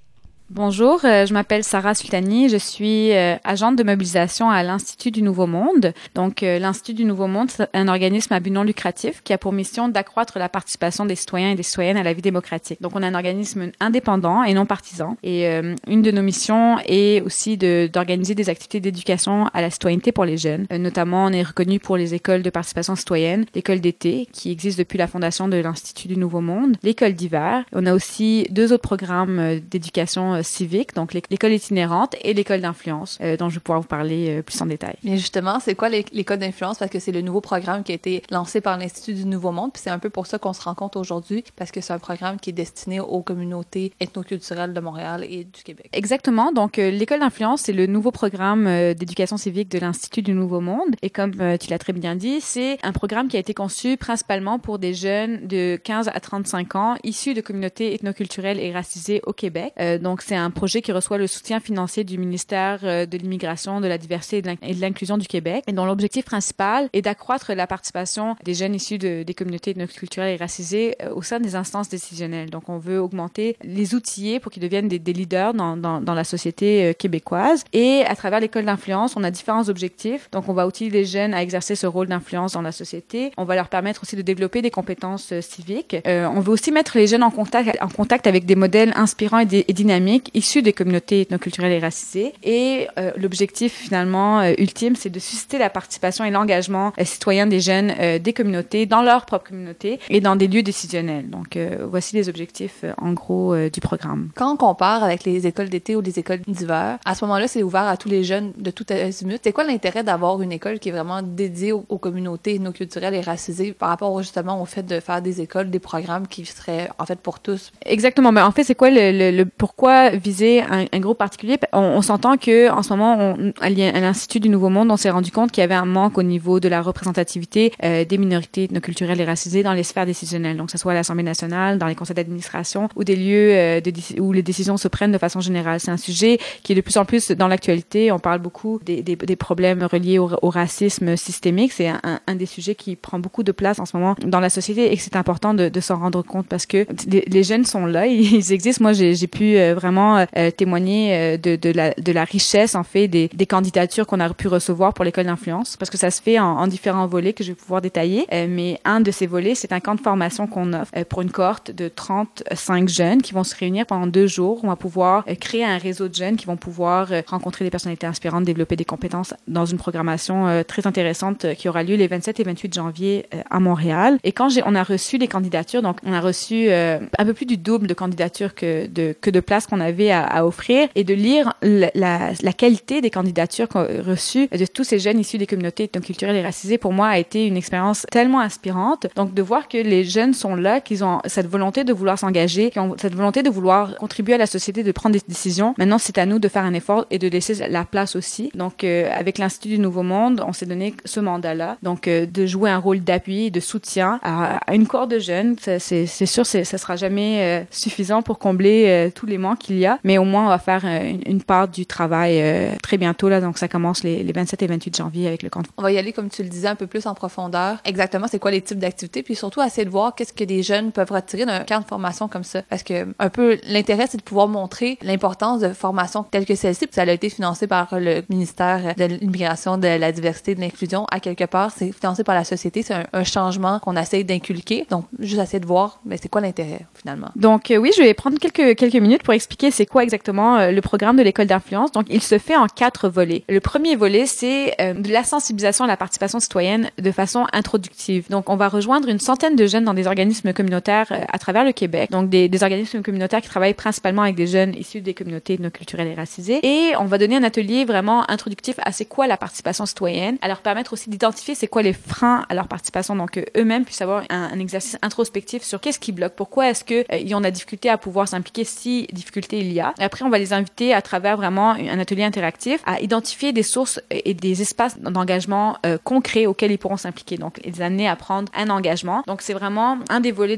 Bonjour, euh, je m'appelle Sarah Sultani, je suis euh, agente de mobilisation à l'Institut du Nouveau Monde. Donc, euh, l'Institut du Nouveau Monde, c'est un organisme à but non lucratif qui a pour mission d'accroître la participation des citoyens et des citoyennes à la vie démocratique. Donc, on a un organisme indépendant et non partisan. Et une de nos missions est aussi d'organiser des activités d'éducation à la citoyenneté pour les jeunes. notamment, on est reconnu pour les écoles de participation citoyenne, l'école d'été, qui existe depuis la fondation de l'Institut du Nouveau Monde, l'école d'hiver. On a aussi deux autres programmes d'éducation civique, donc l'école itinérante et l'école d'influence, euh, dont je vais pouvoir vous parler euh, plus en détail. Mais justement, c'est quoi l'école d'influence? Parce que c'est le nouveau programme qui a été lancé par l'Institut du Nouveau Monde, puis c'est un peu pour ça qu'on se rencontre aujourd'hui, parce que c'est un programme qui est destiné aux communautés ethnoculturelles de Montréal et du Québec. Exactement. Donc, euh, l'école d'influence, c'est le nouveau programme d'éducation civique de l'Institut du Nouveau Monde. Et comme tu l'as très bien dit, c'est un programme qui a été conçu principalement pour des jeunes de 15 à 35 ans issus de communautés ethnoculturelles et racisées au Québec. donc, c'est un projet qui reçoit le soutien financier du ministère euh, de l'immigration, de la diversité et de l'inclusion du Québec, et dont l'objectif principal est d'accroître la participation des jeunes issus de, des communautés culturelles et racisées euh, au sein des instances décisionnelles. Donc, on veut augmenter les outils pour qu'ils deviennent des, leaders dans, la société euh, québécoise. Et à travers l'école d'influence, on a différents objectifs. Donc, on va outiller les jeunes à exercer ce rôle d'influence dans la société. On va leur permettre aussi de développer des compétences civiques. On veut aussi mettre les jeunes en contact, avec des modèles inspirants et dynamiques issus des communautés ethnoculturelles et racisées. Et euh, l'objectif finalement euh, ultime, c'est de susciter la participation et l'engagement euh, citoyen des jeunes des communautés dans leur propre communauté et dans des lieux décisionnels. Donc voici les objectifs en gros du programme. Quand on compare avec les écoles d'été ou les écoles d'hiver, à ce moment-là, c'est ouvert à tous les jeunes de tout azimut. C'est quoi l'intérêt d'avoir une école qui est vraiment dédiée aux, communautés ethnoculturelles et racisées par rapport justement au fait de faire des écoles, des programmes qui seraient en fait pour tous? Exactement. Mais en fait, c'est quoi le, le, le pourquoi viser un, groupe particulier. On, s'entend que en ce moment, on, à l'Institut du Nouveau Monde, on s'est rendu compte qu'il y avait un manque au niveau de la représentativité euh, des minorités culturelles et racisées dans les sphères décisionnelles. Donc, que ce soit à l'Assemblée nationale, dans les conseils d'administration ou des lieux euh, où les décisions se prennent de façon générale. C'est un sujet qui est de plus en plus dans l'actualité. On parle beaucoup des, des, des problèmes reliés au, au racisme systémique. C'est un, un, des sujets qui prend beaucoup de place en ce moment dans la société et que c'est important de, de s'en rendre compte parce que les, les, jeunes sont là, ils existent. Moi, j'ai pu euh, vraiment euh, témoigner euh, de, de, la, de la richesse en fait des, des candidatures qu'on a pu recevoir pour l'école d'influence parce que ça se fait en, en, différents volets que je vais pouvoir détailler. Euh, mais un de ces volets, c'est un camp de formation qu'on offre pour une cohorte de 35 jeunes qui vont se réunir pendant deux jours. On va pouvoir créer un réseau de jeunes qui vont pouvoir rencontrer des personnalités inspirantes, développer des compétences dans une programmation très intéressante qui aura lieu les 27 et 28 janvier à Montréal. Et quand on a reçu les candidatures, donc on a reçu un peu plus du double de candidatures que de, que de places qu'on avait à, offrir et de lire la, qualité des candidatures reçues de tous ces jeunes issus des communautés culturelles et racisées, pour moi, a été une expérience tellement inspirante. Donc, de voir que les jeunes sont là, qu'ils ont cette volonté de vouloir s'engager, qu'ils ont cette volonté de vouloir contribuer à la société, de prendre des décisions. Maintenant, c'est à nous de faire un effort et de laisser la place aussi. Donc, euh, avec l'Institut du Nouveau Monde, on s'est donné ce mandat-là. Donc, euh, de jouer un rôle d'appui, de soutien à, une cohorte de jeunes. C'est sûr, ça sera jamais euh, suffisant pour combler tous les manques qu'il y a, mais au moins on va faire euh, une, une part du travail euh, très bientôt là, donc ça commence les, les 27 et 28 janvier avec le camp. On va y aller, comme tu le disais, un peu plus en profondeur. Exactement, c'est quoi les types d'activités, puis surtout essayer de voir qu'est-ce que les jeunes peuvent retirer d'un camp de formation comme ça. Parce que un peu l'intérêt, c'est de pouvoir montrer l'importance de formations telles que celle-ci. Puis ça a été financé par le ministère de l'immigration, de la diversité, de l'inclusion. À quelque part, c'est financé par la société. C'est un, un changement qu'on essaie d'inculquer. Donc, juste essayer de voir, mais c'est quoi l'intérêt finalement. Donc euh, oui, je vais prendre quelques quelques minutes pour expliquer c'est quoi exactement euh, le programme de l'école d'influence. Donc il se fait en quatre volets. Le premier volet, c'est euh, de la sensibilisation à la participation citoyenne de façon introductive. Donc on va rejoindre une centaine de jeunes dans des organismes communautaires euh, à travers le Québec. Donc des, des organismes communautaires qui travaillent principalement avec des jeunes issus des communautés non culturelles et racisées. Et on va donner un atelier vraiment introductif à c'est quoi la participation citoyenne, à leur permettre aussi d'identifier c'est quoi les freins à leur participation. Donc eux-mêmes puissent avoir un, un exercice introspectif sur qu'est-ce qui bloque, pourquoi est-ce que euh, ont la difficulté à pouvoir s'impliquer si difficulté il y a. Après, on va les inviter à travers vraiment un atelier interactif à identifier des sources et des espaces d'engagement euh, concrets auxquels ils pourront s'impliquer. Donc, les amener à prendre un engagement. Donc, c'est vraiment un des volets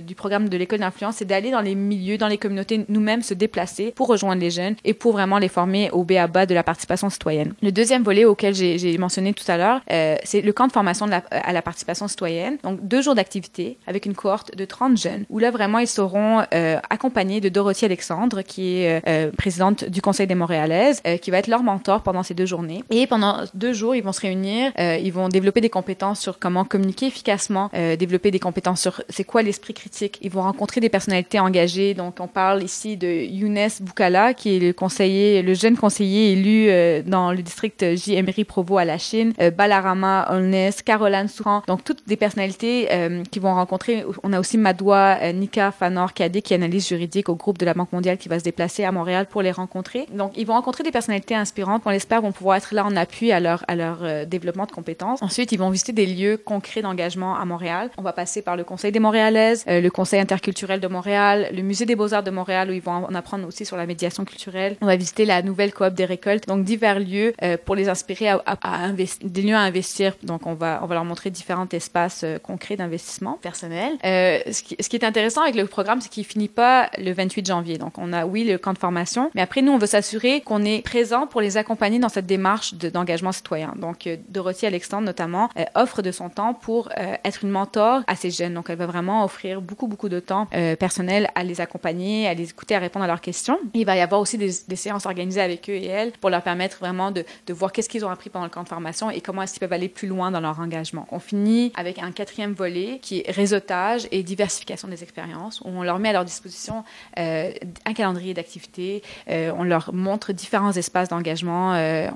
du programme de l'école d'influence, c'est d'aller dans les milieux, dans les communautés, nous-mêmes se déplacer pour rejoindre les jeunes et pour vraiment les former au B.A.B.A. de la participation citoyenne. Le deuxième volet auquel j'ai mentionné tout à l'heure, euh, c'est le camp de formation la- à la participation citoyenne. Donc, deux jours d'activité avec une cohorte de 30 jeunes où là, vraiment, ils seront euh, accompagnés de Dorothy Alexandre, qui est euh, présidente du Conseil des Montréalaises, euh, qui va être leur mentor pendant ces deux journées. Et pendant deux jours, ils vont se réunir, euh, ils vont développer des compétences sur comment communiquer efficacement, développer des compétences sur c'est quoi l'esprit critique. Ils vont rencontrer des personnalités engagées. Donc, on parle ici de Younes Boukala, qui est le conseiller, le jeune conseiller élu dans le district J. Emery Provo à la Chine, Balarama Holness, Caroline Souran. Donc, toutes des personnalités qui vont rencontrer. On a aussi Madoua Nika Fanor Kadé, qui est analyste juridique au groupe de la Banque mondiale, qui va se déplacer à Montréal pour les rencontrer. Donc, ils vont rencontrer des personnalités inspirantes. On l'espère vont pouvoir être là en appui à leur, à leur euh, développement de compétences. Ensuite, ils vont visiter des lieux concrets d'engagement à Montréal. On va passer par le Conseil des Montréalaises, euh, le Conseil interculturel de Montréal, le Musée des Beaux-Arts de Montréal, où ils vont en apprendre aussi sur la médiation culturelle. On va visiter la nouvelle coop des récoltes. Donc, divers lieux euh, pour les inspirer à, à, à investi- des lieux à investir. Donc, on va, on va leur montrer différents espaces euh, concrets d'investissement personnel. Euh, ce, qui, ce qui est intéressant avec le programme, c'est qu'il finit pas le 28 janvier. Donc, on a, oui, le camp de formation, mais après, nous, on veut s'assurer qu'on est présent pour les accompagner dans cette démarche de- d'engagement citoyen. Donc, euh, Dorothy Alexandre, notamment, euh, offre de son temps pour euh, être une mentor à ces jeunes. Donc, elle va vraiment offrir beaucoup, beaucoup de temps personnel à les accompagner, à les écouter, à répondre à leurs questions. Il va y avoir aussi des, séances organisées avec eux et elles pour leur permettre vraiment de, voir qu'est-ce qu'ils ont appris pendant le camp de formation et comment est-ce qu'ils peuvent aller plus loin dans leur engagement. On finit avec un quatrième volet qui est réseautage et diversification des expériences, où on leur met à leur disposition un calendrier d'activités, euh, on leur montre différents espaces d'engagement, euh,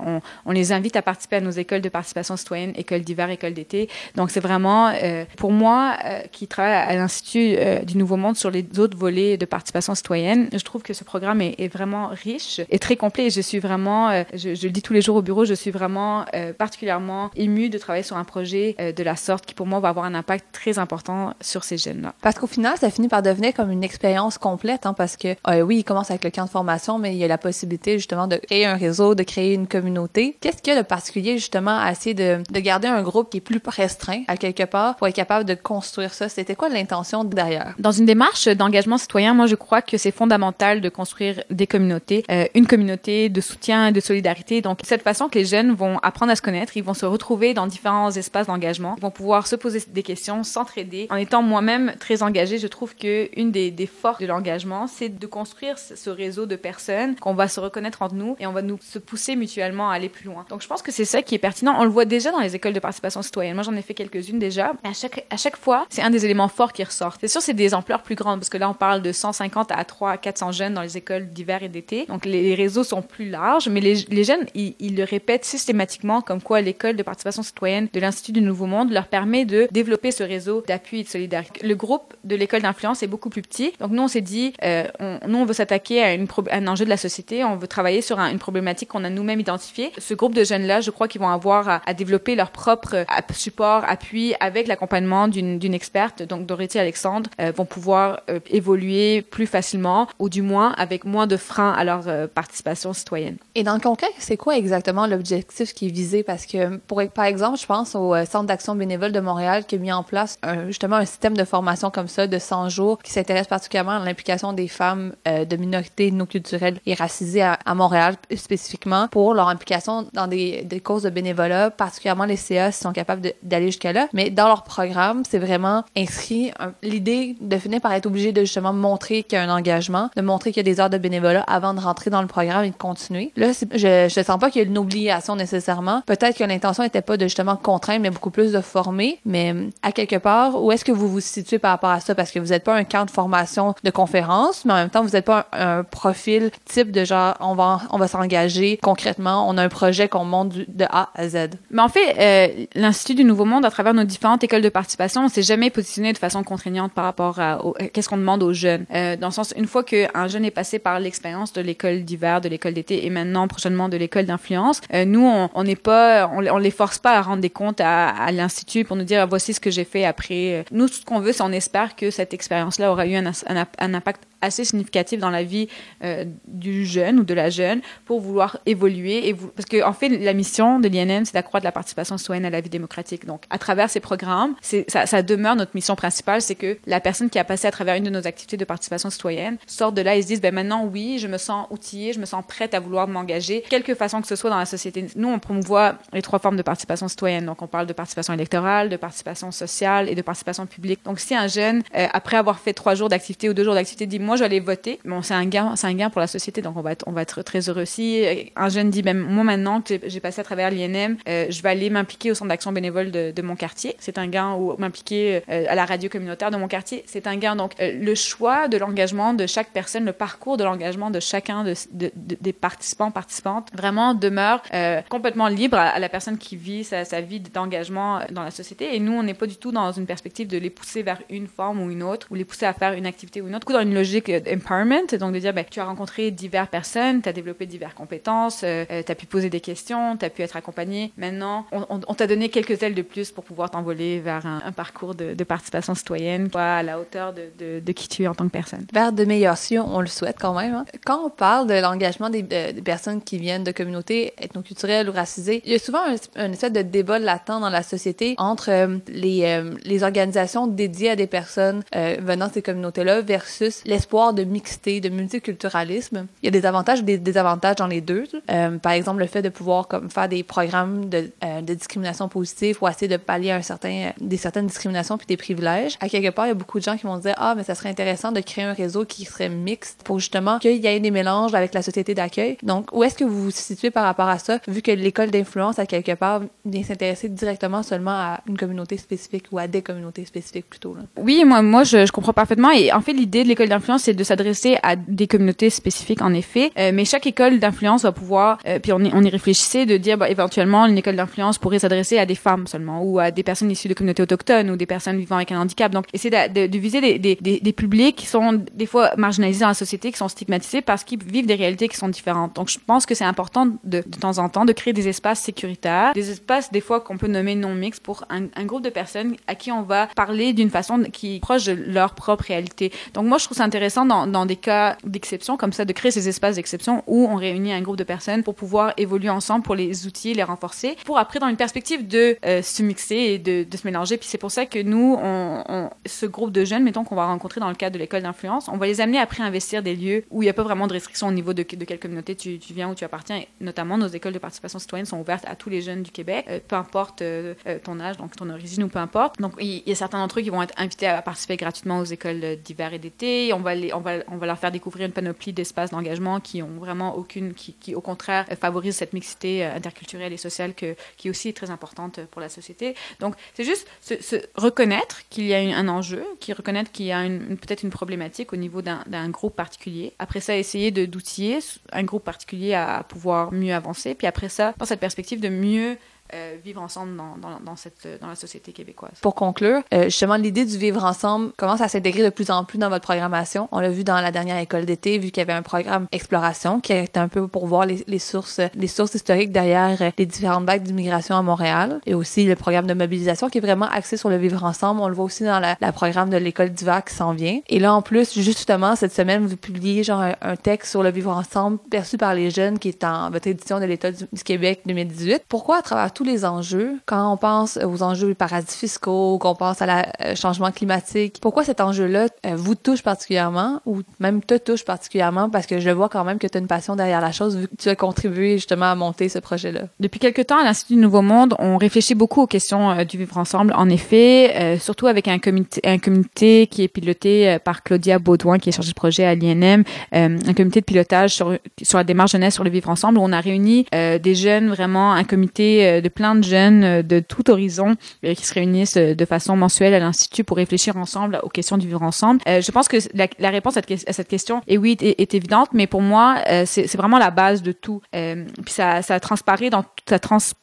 on, les invite à participer à nos écoles de participation citoyenne, écoles d'hiver, écoles d'été. Donc c'est vraiment, euh, pour moi, qui travaille à l'Institut du Nouveau Monde sur les autres volets de participation citoyenne, je trouve que ce programme est, vraiment riche et très complet. Et je suis vraiment, je, le dis tous les jours au bureau, je suis vraiment particulièrement émue de travailler sur un projet de la sorte qui, pour moi, va avoir un impact très important sur ces jeunes-là. Parce qu'au final, ça finit par devenir comme une expérience complète, hein, parce que euh, oui, il commence avec le camp de formation, mais il y a la possibilité justement de créer un réseau, de créer une communauté. Qu'est-ce qu'il y a de particulier justement à essayer de, de garder un groupe qui est plus restreint à quelque part pour être capable de construire ça? C'était quoi l'intention derrière? Dans une démarche d'engagement citoyen, moi je crois que c'est fondamental de construire des communautés, euh, une communauté de soutien, de solidarité. Donc cette façon que les jeunes vont apprendre à se connaître, ils vont se retrouver dans différents espaces d'engagement, vont pouvoir se poser des questions, s'entraider. En étant moi-même très engagée, je trouve que une des, des forces de l'engagement, c'est de ce ce réseau de personnes qu'on va se reconnaître entre nous et on va nous se pousser mutuellement à aller plus loin. Donc je pense que c'est ça qui est pertinent. On le voit déjà dans les écoles de participation citoyenne. Moi j'en ai fait quelques-unes déjà. À chaque à chaque fois, c'est un des éléments forts qui ressort. C'est sûr c'est des ampleurs plus grandes parce que là on parle de 150 à 3 à 400 jeunes dans les écoles d'hiver et d'été. Donc les, réseaux sont plus larges, mais les, les jeunes ils, ils le répètent systématiquement comme quoi l'école de participation citoyenne de l'Institut du Nouveau Monde leur permet de développer ce réseau d'appui et de solidarité. Le groupe de l'école d'influence est beaucoup plus petit. Donc nous on s'est dit euh, on, nous on veut s'attaquer à un enjeu de la société, on veut travailler sur un- une problématique qu'on a nous-mêmes identifiée. Ce groupe de jeunes là, je crois qu'ils vont avoir à, développer leur propre euh, support, appui avec l'accompagnement d'une experte, donc Dorothy Alexandre, euh, vont pouvoir euh, évoluer plus facilement ou du moins avec moins de freins à leur participation citoyenne. Et dans le concret, c'est quoi exactement l'objectif qui est visé? Parce que, par exemple, je pense au Centre d'action bénévole de Montréal qui a mis en place justement un système de formation comme ça de 100 jours qui s'intéresse particulièrement à l'implication des femmes euh, de minorités non culturelles et racisées à, Montréal spécifiquement pour leur implication dans des, des causes de bénévolat, particulièrement les CA sont capables d'aller jusqu'à là. Mais dans leur programme, c'est vraiment inscrit l'idée de finir par être obligé de justement montrer qu'il y a un engagement, de montrer qu'il y a des heures de bénévolat avant de rentrer dans le programme et de continuer. Là, je, je sens pas qu'il y a une obligation nécessairement. Peut-être que l'intention n'était pas de justement contraindre, mais beaucoup plus de former. Mais à quelque part, où est-ce que vous vous situez par rapport à ça? Parce que vous n'êtes pas un camp de formation de conférence, mais en même temps, vous n'êtes pas un, profil type de genre, on va, on va s'engager concrètement, on a un projet qu'on monte de A à Z. Mais en fait, euh, l'Institut du Nouveau Monde, à travers nos différentes écoles de participation, on s'est jamais positionné de façon contraignante par rapport à qu'est-ce qu'on demande aux jeunes. Euh, dans le sens, une fois qu'un jeune est passé par l'expérience de l'école d'hiver, de l'école d'été et maintenant prochainement de l'école d'influence, euh, nous, on n'est pas, on, les force pas à rendre des comptes à, l'Institut pour nous dire, voici ce que j'ai fait après. Nous, tout ce qu'on veut, c'est on espère que cette expérience-là aura eu un impact assez significatif dans la vie euh, du jeune ou de la jeune pour vouloir évoluer et parce que en fait la mission de l'INM c'est d'accroître la participation citoyenne à la vie démocratique. Donc à travers ces programmes ça demeure notre mission principale c'est que la personne qui a passé à travers une de nos activités de participation citoyenne sort de là et se dise ben maintenant oui je me sens outillée je me sens prête à vouloir m'engager quelque façon que ce soit dans la société. Nous on promouvoit les trois formes de participation citoyenne. Donc on parle de participation électorale de participation sociale et de participation publique. Donc si un jeune euh, après avoir fait trois jours d'activité ou deux jours d'activité dit moi, je vais aller voter. Bon, c'est un gain, c'est un gain pour la société, donc on va être, on va être très heureux aussi. Un jeune dit, même moi maintenant que j'ai passé à travers l'INM, euh, je vais aller m'impliquer au centre d'action bénévole de, mon quartier. C'est un gain ou m'impliquer euh, à la radio communautaire de mon quartier. C'est un gain. Donc, euh, le choix de l'engagement de chaque personne, le parcours de l'engagement de chacun de, de, des participants, participantes, vraiment demeure complètement libre à, la personne qui vit sa, sa vie d'engagement dans la société. Et nous, on n'est pas du tout dans une perspective de les pousser vers une forme ou une autre, ou les pousser à faire une activité ou une autre, dans une logique empowerment, donc de dire, ben, tu as rencontré diverses personnes, tu as développé diverses compétences, euh, euh tu as pu poser des questions, tu as pu être accompagné. Maintenant, on, on, on t'a donné quelques ailes de plus pour pouvoir t'envoler vers un, parcours de, de, participation citoyenne, quoi, à la hauteur de, de, de, qui tu es en tant que personne. Vers de meilleurs cieux, on le souhaite quand même. Hein. Quand on parle de l'engagement des, des, personnes qui viennent de communautés ethnoculturelles ou racisées, il y a souvent un, un espèce de débat latent dans la société entre euh, les, euh, les organisations dédiées à des personnes euh, venant de ces communautés-là versus l'espoir de mixité, de multiculturalisme. Il y a des avantages et des désavantages dans les deux. Euh, par exemple, le fait de pouvoir comme, faire des programmes de, euh, discrimination positive ou essayer de pallier un certain, des certaines discriminations puis des privilèges. À quelque part, il y a beaucoup de gens qui vont dire ah mais ça serait intéressant de créer un réseau qui serait mixte pour justement qu'il y ait des mélanges avec la société d'accueil. Donc où est-ce que vous vous situez par rapport à ça, vu que l'école d'influence à quelque part vient s'intéresser directement seulement à une communauté spécifique ou à des communautés spécifiques plutôt. Oui, moi moi je comprends parfaitement et en fait l'idée de l'école d'influence c'est de s'adresser à des communautés spécifiques en effet, euh, mais chaque école d'influence va pouvoir, euh, puis on y, réfléchissait de dire bah, éventuellement une école d'influence pourrait s'adresser à des femmes seulement ou à des personnes issues de communautés autochtones ou des personnes vivant avec un handicap. Donc essayer de, viser des, des, publics qui sont des fois marginalisés dans la société, qui sont stigmatisés parce qu'ils vivent des réalités qui sont différentes. Donc je pense que c'est important de, de temps en temps de créer des espaces sécuritaires, des espaces des fois qu'on peut nommer non mixtes pour un, un groupe de personnes à qui on va parler d'une façon qui est proche de leur propre réalité. Donc moi je trouve ça intéressant dans, des cas d'exception comme ça, de créer ces espaces d'exception où on réunit un groupe de personnes pour pouvoir évoluer ensemble, pour les outiller, les renforcer, pour après dans une perspective de euh, se mixer et de, se mélanger. Puis c'est pour ça que nous, on, ce groupe de jeunes, mettons qu'on va rencontrer dans le cadre de l'école d'influence, on va les amener après à investir des lieux où il n'y a pas vraiment de restrictions au niveau de, quelle communauté tu, viens, où tu appartiens. Et notamment, nos écoles de participation citoyenne sont ouvertes à tous les jeunes du Québec, euh, peu importe euh, ton âge, donc ton origine ou peu importe. Donc il y, a certains d'entre eux qui vont être invités à participer gratuitement aux écoles d'hiver et d'été. On va on va, leur faire découvrir une panoplie d'espaces d'engagement qui ont vraiment aucune, qui, au contraire favorisent cette mixité interculturelle et sociale que, qui aussi est très importante pour la société. Donc c'est juste se, reconnaître qu'il y a un enjeu, qui reconnaître qu'il y a peut-être une problématique au niveau d'un groupe particulier. Après ça, essayer d'outiller un groupe particulier à pouvoir mieux avancer. Puis après ça, dans cette perspective de mieux euh, vivre ensemble dans, dans, dans, cette, dans la société québécoise. Pour conclure, euh, justement, l'idée du vivre ensemble commence à s'intégrer de plus en plus dans votre programmation? On l'a vu dans la dernière école d'été, vu qu'il y avait un programme exploration qui était un peu pour voir les, les sources, les sources historiques derrière les différentes vagues d'immigration à Montréal, et aussi le programme de mobilisation qui est vraiment axé sur le vivre ensemble. On le voit aussi dans la, la programme de l'école d'hiver qui s'en vient. Et là, en plus, justement, cette semaine, vous publiez genre un, texte sur le vivre ensemble perçu par les jeunes qui est en votre édition de l'État du, du Québec 2018. Pourquoi, à travers tous les enjeux, quand on pense aux enjeux paradis fiscaux, qu'on pense à la euh, changement climatique, pourquoi cet enjeu-là euh, vous touche particulièrement ou même te touche particulièrement? Parce que je vois quand même que tu as une passion derrière la chose vu que tu as contribué justement à monter ce projet-là. Depuis quelque temps, à l'Institut du Nouveau Monde, on réfléchit beaucoup aux questions euh, du vivre ensemble. En effet, surtout avec un comité, un comité qui est piloté par Claudia Baudouin, qui est chargée de projet à l'INM, un comité de pilotage sur, sur la démarche jeunesse sur le vivre ensemble, où on a réuni des jeunes, vraiment un comité euh, plein de jeunes euh, de tout horizon euh, qui se réunissent euh, de façon mensuelle à l'Institut pour réfléchir ensemble aux questions du vivre ensemble. Je pense que la, réponse à cette, question, et oui, est, est évidente, mais pour moi, c'est vraiment la base de tout. Puis ça, ça transparaît dans, ça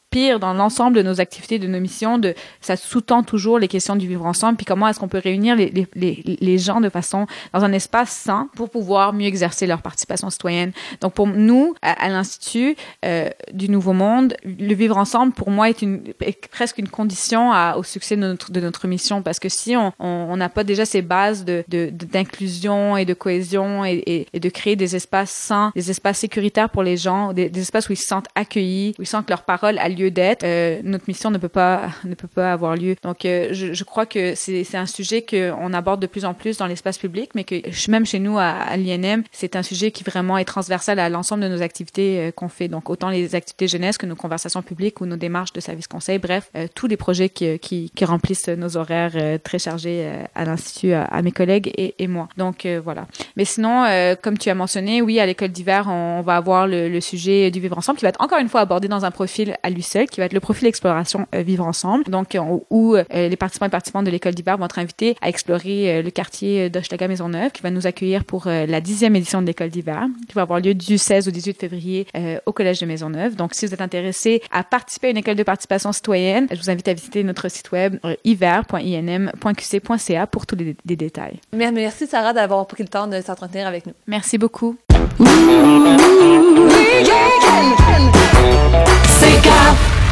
transpire dans l'ensemble de nos activités, de nos missions, de, ça sous-tend toujours les questions du vivre ensemble, puis comment est-ce qu'on peut réunir les, les, les, les gens de façon, dans un espace sain pour pouvoir mieux exercer leur participation citoyenne. Donc pour nous, à, à l'Institut euh, du Nouveau Monde, le vivre ensemble, pour moi, est, une, est presque une condition à, au succès de notre, de notre mission, parce que si on n'a pas déjà ces bases de de- d'inclusion et de cohésion et, et, et de créer des espaces sains, des espaces sécuritaires pour les gens, des, des espaces où ils se sentent accueillis, où ils sentent que leur parole a lieu d'être, euh, notre mission ne peut pas ne peut pas avoir lieu. Donc euh, je, crois que c'est un sujet que on aborde de plus en plus dans l'espace public, mais que même chez nous à, l'INM, c'est un sujet qui vraiment est transversal à l'ensemble de nos activités euh, qu'on fait. Donc autant les activités jeunesse que nos conversations publiques ou nos démarches de service conseil, bref, tous les projets qui, remplissent nos horaires très chargés à l'institut, à, mes collègues et, moi. Donc voilà. Mais sinon, comme tu as mentionné, oui, à l'école d'hiver, on, on va avoir le, le sujet du vivre ensemble qui va être encore une fois abordé dans un profil à lui seul, qui va être le profil exploration euh, vivre ensemble. Donc euh, où euh, les participants et participantes de l'école d'hiver vont être invités à explorer euh, le quartier d'Hochelaga Maisonneuve, qui va nous accueillir pour euh, la dixième édition de l'école d'hiver, qui va avoir lieu du 16 au 18 février euh, au collège de Maisonneuve. Donc si vous êtes intéressé à participer à une école de participation citoyenne, je vous invite à visiter notre site web euh, hiver.inm.qc.ca pour tous les, les détails. Merci Sarah d'avoir pris le temps de s'entretenir avec nous. Merci beaucoup. now.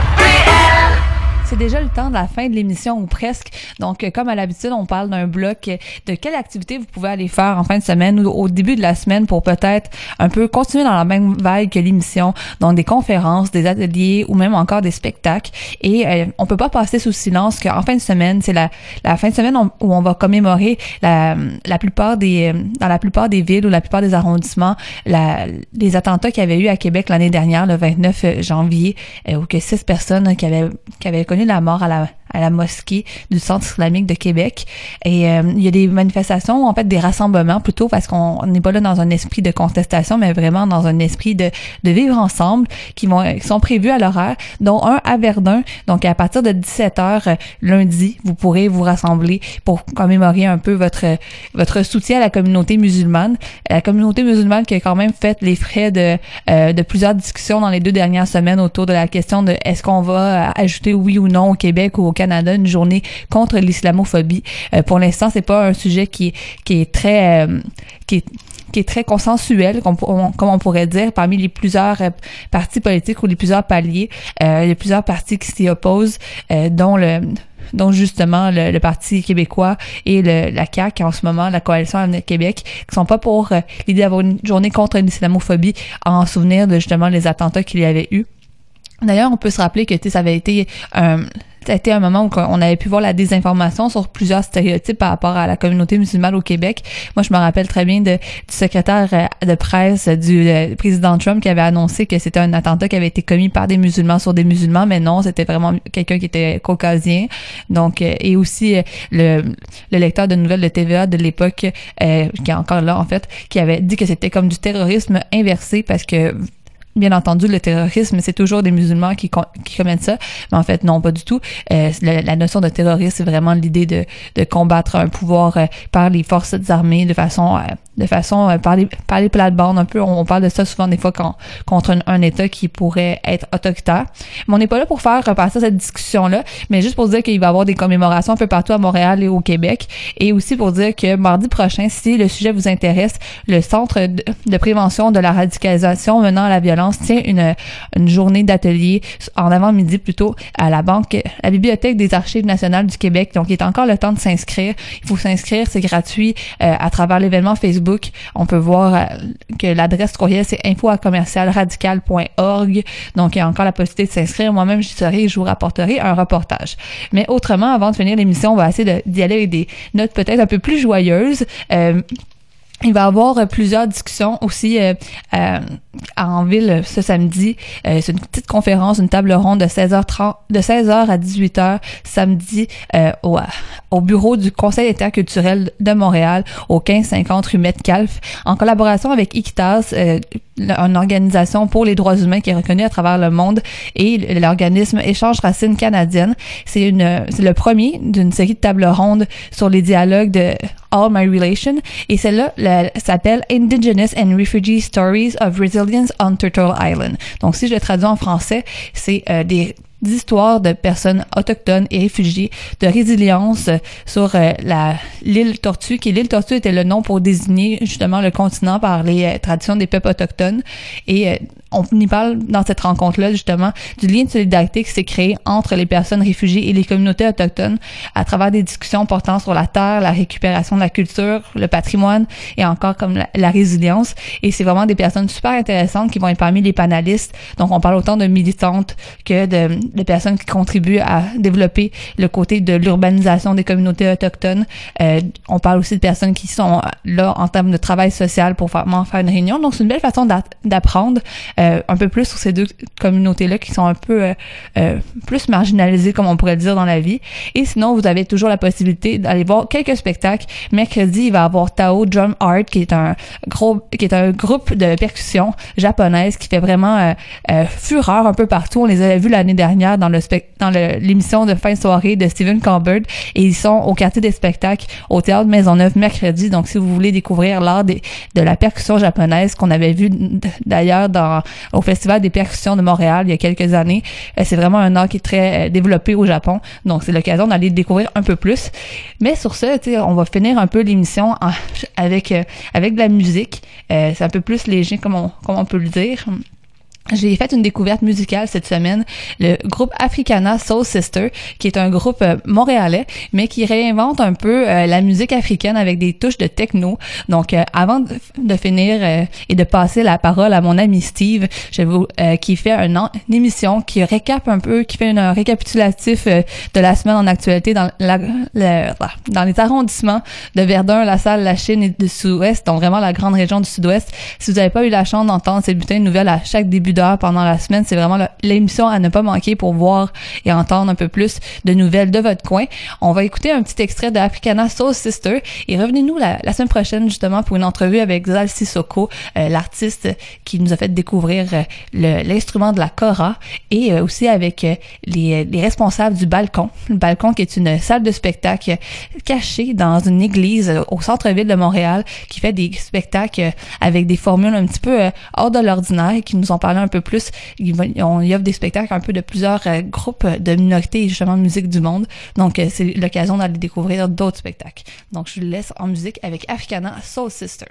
C'est déjà le temps de la fin de l'émission ou presque. Donc, euh, comme à l'habitude, on parle d'un bloc euh, de quelle activité vous pouvez aller faire en fin de semaine ou au début de la semaine pour peut-être un peu continuer dans la même vague que l'émission. Donc, des conférences, des ateliers ou même encore des spectacles. Et euh, on peut pas passer sous silence qu'en fin de semaine, c'est la, fin de semaine où on va commémorer la, plupart des, euh, dans la plupart des villes ou la plupart des arrondissements, les attentats qu'il y avait eu à Québec l'année dernière, le 29 janvier, où que six personnes qui avaient, qui avaient connu la mort à la, à la mosquée du Centre islamique de Québec. Et euh, il y a des manifestations, en fait des rassemblements plutôt, parce qu'on n'est pas là dans un esprit de contestation, mais vraiment dans un esprit de, de vivre ensemble, qui vont qui sont prévus à l'horaire, dont un à Verdun. Donc à partir de 17h lundi, vous pourrez vous rassembler pour commémorer un peu votre votre soutien à la communauté musulmane. La communauté musulmane qui a quand même fait les frais de euh, de plusieurs discussions dans les deux dernières semaines autour de la question de est-ce qu'on va euh, ajouter oui ou non au Québec ou au Canada une journée contre l'islamophobie. Euh, pour l'instant, c'est pas un sujet qui est qui est très euh, qui est qui est très consensuel, comme on, pourrait dire, parmi les plusieurs euh, partis politiques ou les plusieurs paliers. Euh, il y a plusieurs partis qui s'y opposent, euh, dont le dont justement le, le Parti québécois et le, la CAQ en ce moment, la Coalition Avenir Québec, qui sont pas pour euh, l'idée d'avoir une journée contre l'islamophobie en souvenir de justement les attentats qu'il y avait eu. D'ailleurs, on peut se rappeler que ça avait été un ça a été un moment où on avait pu voir la désinformation sur plusieurs stéréotypes par rapport à la communauté musulmane au Québec. Moi, je me rappelle très bien de, du secrétaire euh, de presse du euh, président Trump qui avait annoncé que c'était un attentat qui avait été commis par des musulmans sur des musulmans, mais non, c'était vraiment quelqu'un qui était caucasien. Donc, euh, et aussi le, le lecteur de nouvelles de TVA de l'époque, qui est encore là en fait, qui avait dit que c'était comme du terrorisme inversé parce que Bien entendu, le terrorisme, c'est toujours des musulmans qui, qui commettent ça, mais en fait, non, pas du tout. Euh, la, la notion de terrorisme, c'est vraiment l'idée de, de combattre un pouvoir euh, par les forces armées de façon, euh, de façon euh, par les, par les plates-bandes un peu. On, on parle de ça souvent des fois quand, contre un, un État qui pourrait être autoritaire. Mais on n'est pas là pour faire repasser cette discussion-là, mais juste pour dire qu'il va y avoir des commémorations un peu partout à Montréal et au Québec, et aussi pour dire que mardi prochain, si le sujet vous intéresse, le Centre de, de prévention de la radicalisation menant à la violence Résilience tient une, une journée d'atelier en avant-midi plutôt à la banque, la Bibliothèque des Archives nationales du Québec. Donc, il est encore le temps de s'inscrire. Il faut s'inscrire, c'est gratuit euh, à travers l'événement Facebook. On peut voir euh, que l'adresse courriel, c'est info à Donc, il y a encore la possibilité de s'inscrire. Moi-même, j'y serai je vous rapporterai un reportage. Mais autrement, avant de finir l'émission, on va essayer d'y aller avec des notes peut-être un peu plus joyeuses. Euh, il va y avoir plusieurs discussions aussi euh, euh, en ville ce samedi. Euh, c'est une petite conférence, une table ronde de 16h30, de 16h à 18h samedi au, au, bureau du Conseil interculturel de Montréal au 1550 rue Metcalf en collaboration avec Iquitas, une organisation pour les droits humains qui est reconnue à travers le monde et l'organisme Échange Racine canadienne. C'est une c'est le premier d'une série de tables rondes sur les dialogues de All My Relation et celle-là s'appelle Indigenous and Refugee Stories of Resilience Turtle Island. Donc si je le traduis en français, c'est euh, des d'histoires de personnes autochtones et réfugiées de résilience sur euh, la l'île Tortue, qui l'île Tortue était le nom pour désigner justement le continent par les euh, traditions des peuples autochtones. Et on y parle dans cette rencontre-là justement du lien de solidarité qui s'est créé entre les personnes réfugiées et les communautés autochtones à travers des discussions portant sur la terre, la récupération de la culture, le patrimoine et encore comme la, résilience. Et c'est vraiment des personnes super intéressantes qui vont être parmi les panélistes. Donc on parle autant de militantes que de, personnes qui contribuent à développer le côté de l'urbanisation des communautés autochtones. Euh, on parle aussi de personnes qui sont là en termes de travail social pour vraiment faire une réunion. Donc c'est une belle façon d'apprendre. Euh, euh, un peu plus sur ces deux communautés-là qui sont un peu euh, euh, plus marginalisées, comme on pourrait dire, dans la vie. Et sinon, vous avez toujours la possibilité d'aller voir quelques spectacles. Mercredi, il va y avoir Tao Drum Art, qui est un gros, qui est un groupe de percussion japonaise qui fait vraiment fureur un peu partout. On les avait vus l'année dernière dans le dans l'émission de fin soirée de Stephen Colbert et ils sont au quartier des spectacles au théâtre Maisonneuve mercredi. Donc, si vous voulez découvrir l'art de la percussion japonaise qu'on avait vu d'ailleurs dans au Festival des percussions de Montréal il y a quelques années. Euh, c'est vraiment un art qui est très euh, développé au Japon. Donc, c'est l'occasion d'aller découvrir un peu plus. Mais sur ça, on va finir un peu l'émission avec, euh, avec de la musique. c'est un peu plus léger, comme on, comme on peut le dire. J'ai fait une découverte musicale cette semaine, le groupe Africana Soul Sister, qui est un groupe euh, montréalais, mais qui réinvente un peu euh, la musique africaine avec des touches de techno. Donc, euh, avant de, finir et de passer la parole à mon ami Steve, je vous, qui fait une, émission qui récap un peu, qui fait un récapitulatif de la semaine en actualité dans, la, dans les arrondissements de Verdun, La Salle, La Chine et du Sud-Ouest, donc vraiment la grande région du Sud-Ouest. Si vous n'avez pas eu la chance d'entendre ces bulletins de nouvelles à chaque début pendant la semaine. C'est vraiment l'émission à ne pas manquer pour voir et entendre un peu plus de nouvelles de votre coin. On va écouter un petit extrait de Africana Soul Sister et revenez-nous la, semaine prochaine justement pour une entrevue avec Zal Sissoko, euh, l'artiste qui nous a fait découvrir euh, l'instrument de la kora et euh, aussi avec les, les responsables du balcon. Le balcon qui est une salle de spectacle cachée dans une église au centre-ville de Montréal qui fait des spectacles avec des formules un petit peu hors de l'ordinaire et qui nous ont parlé un un peu plus. On y offre des spectacles un peu de plusieurs euh, groupes de minorités et justement de musique du monde. Donc, euh, c'est l'occasion d'aller découvrir d'autres spectacles. Donc, je vous laisse en musique avec Africana Soul Sister.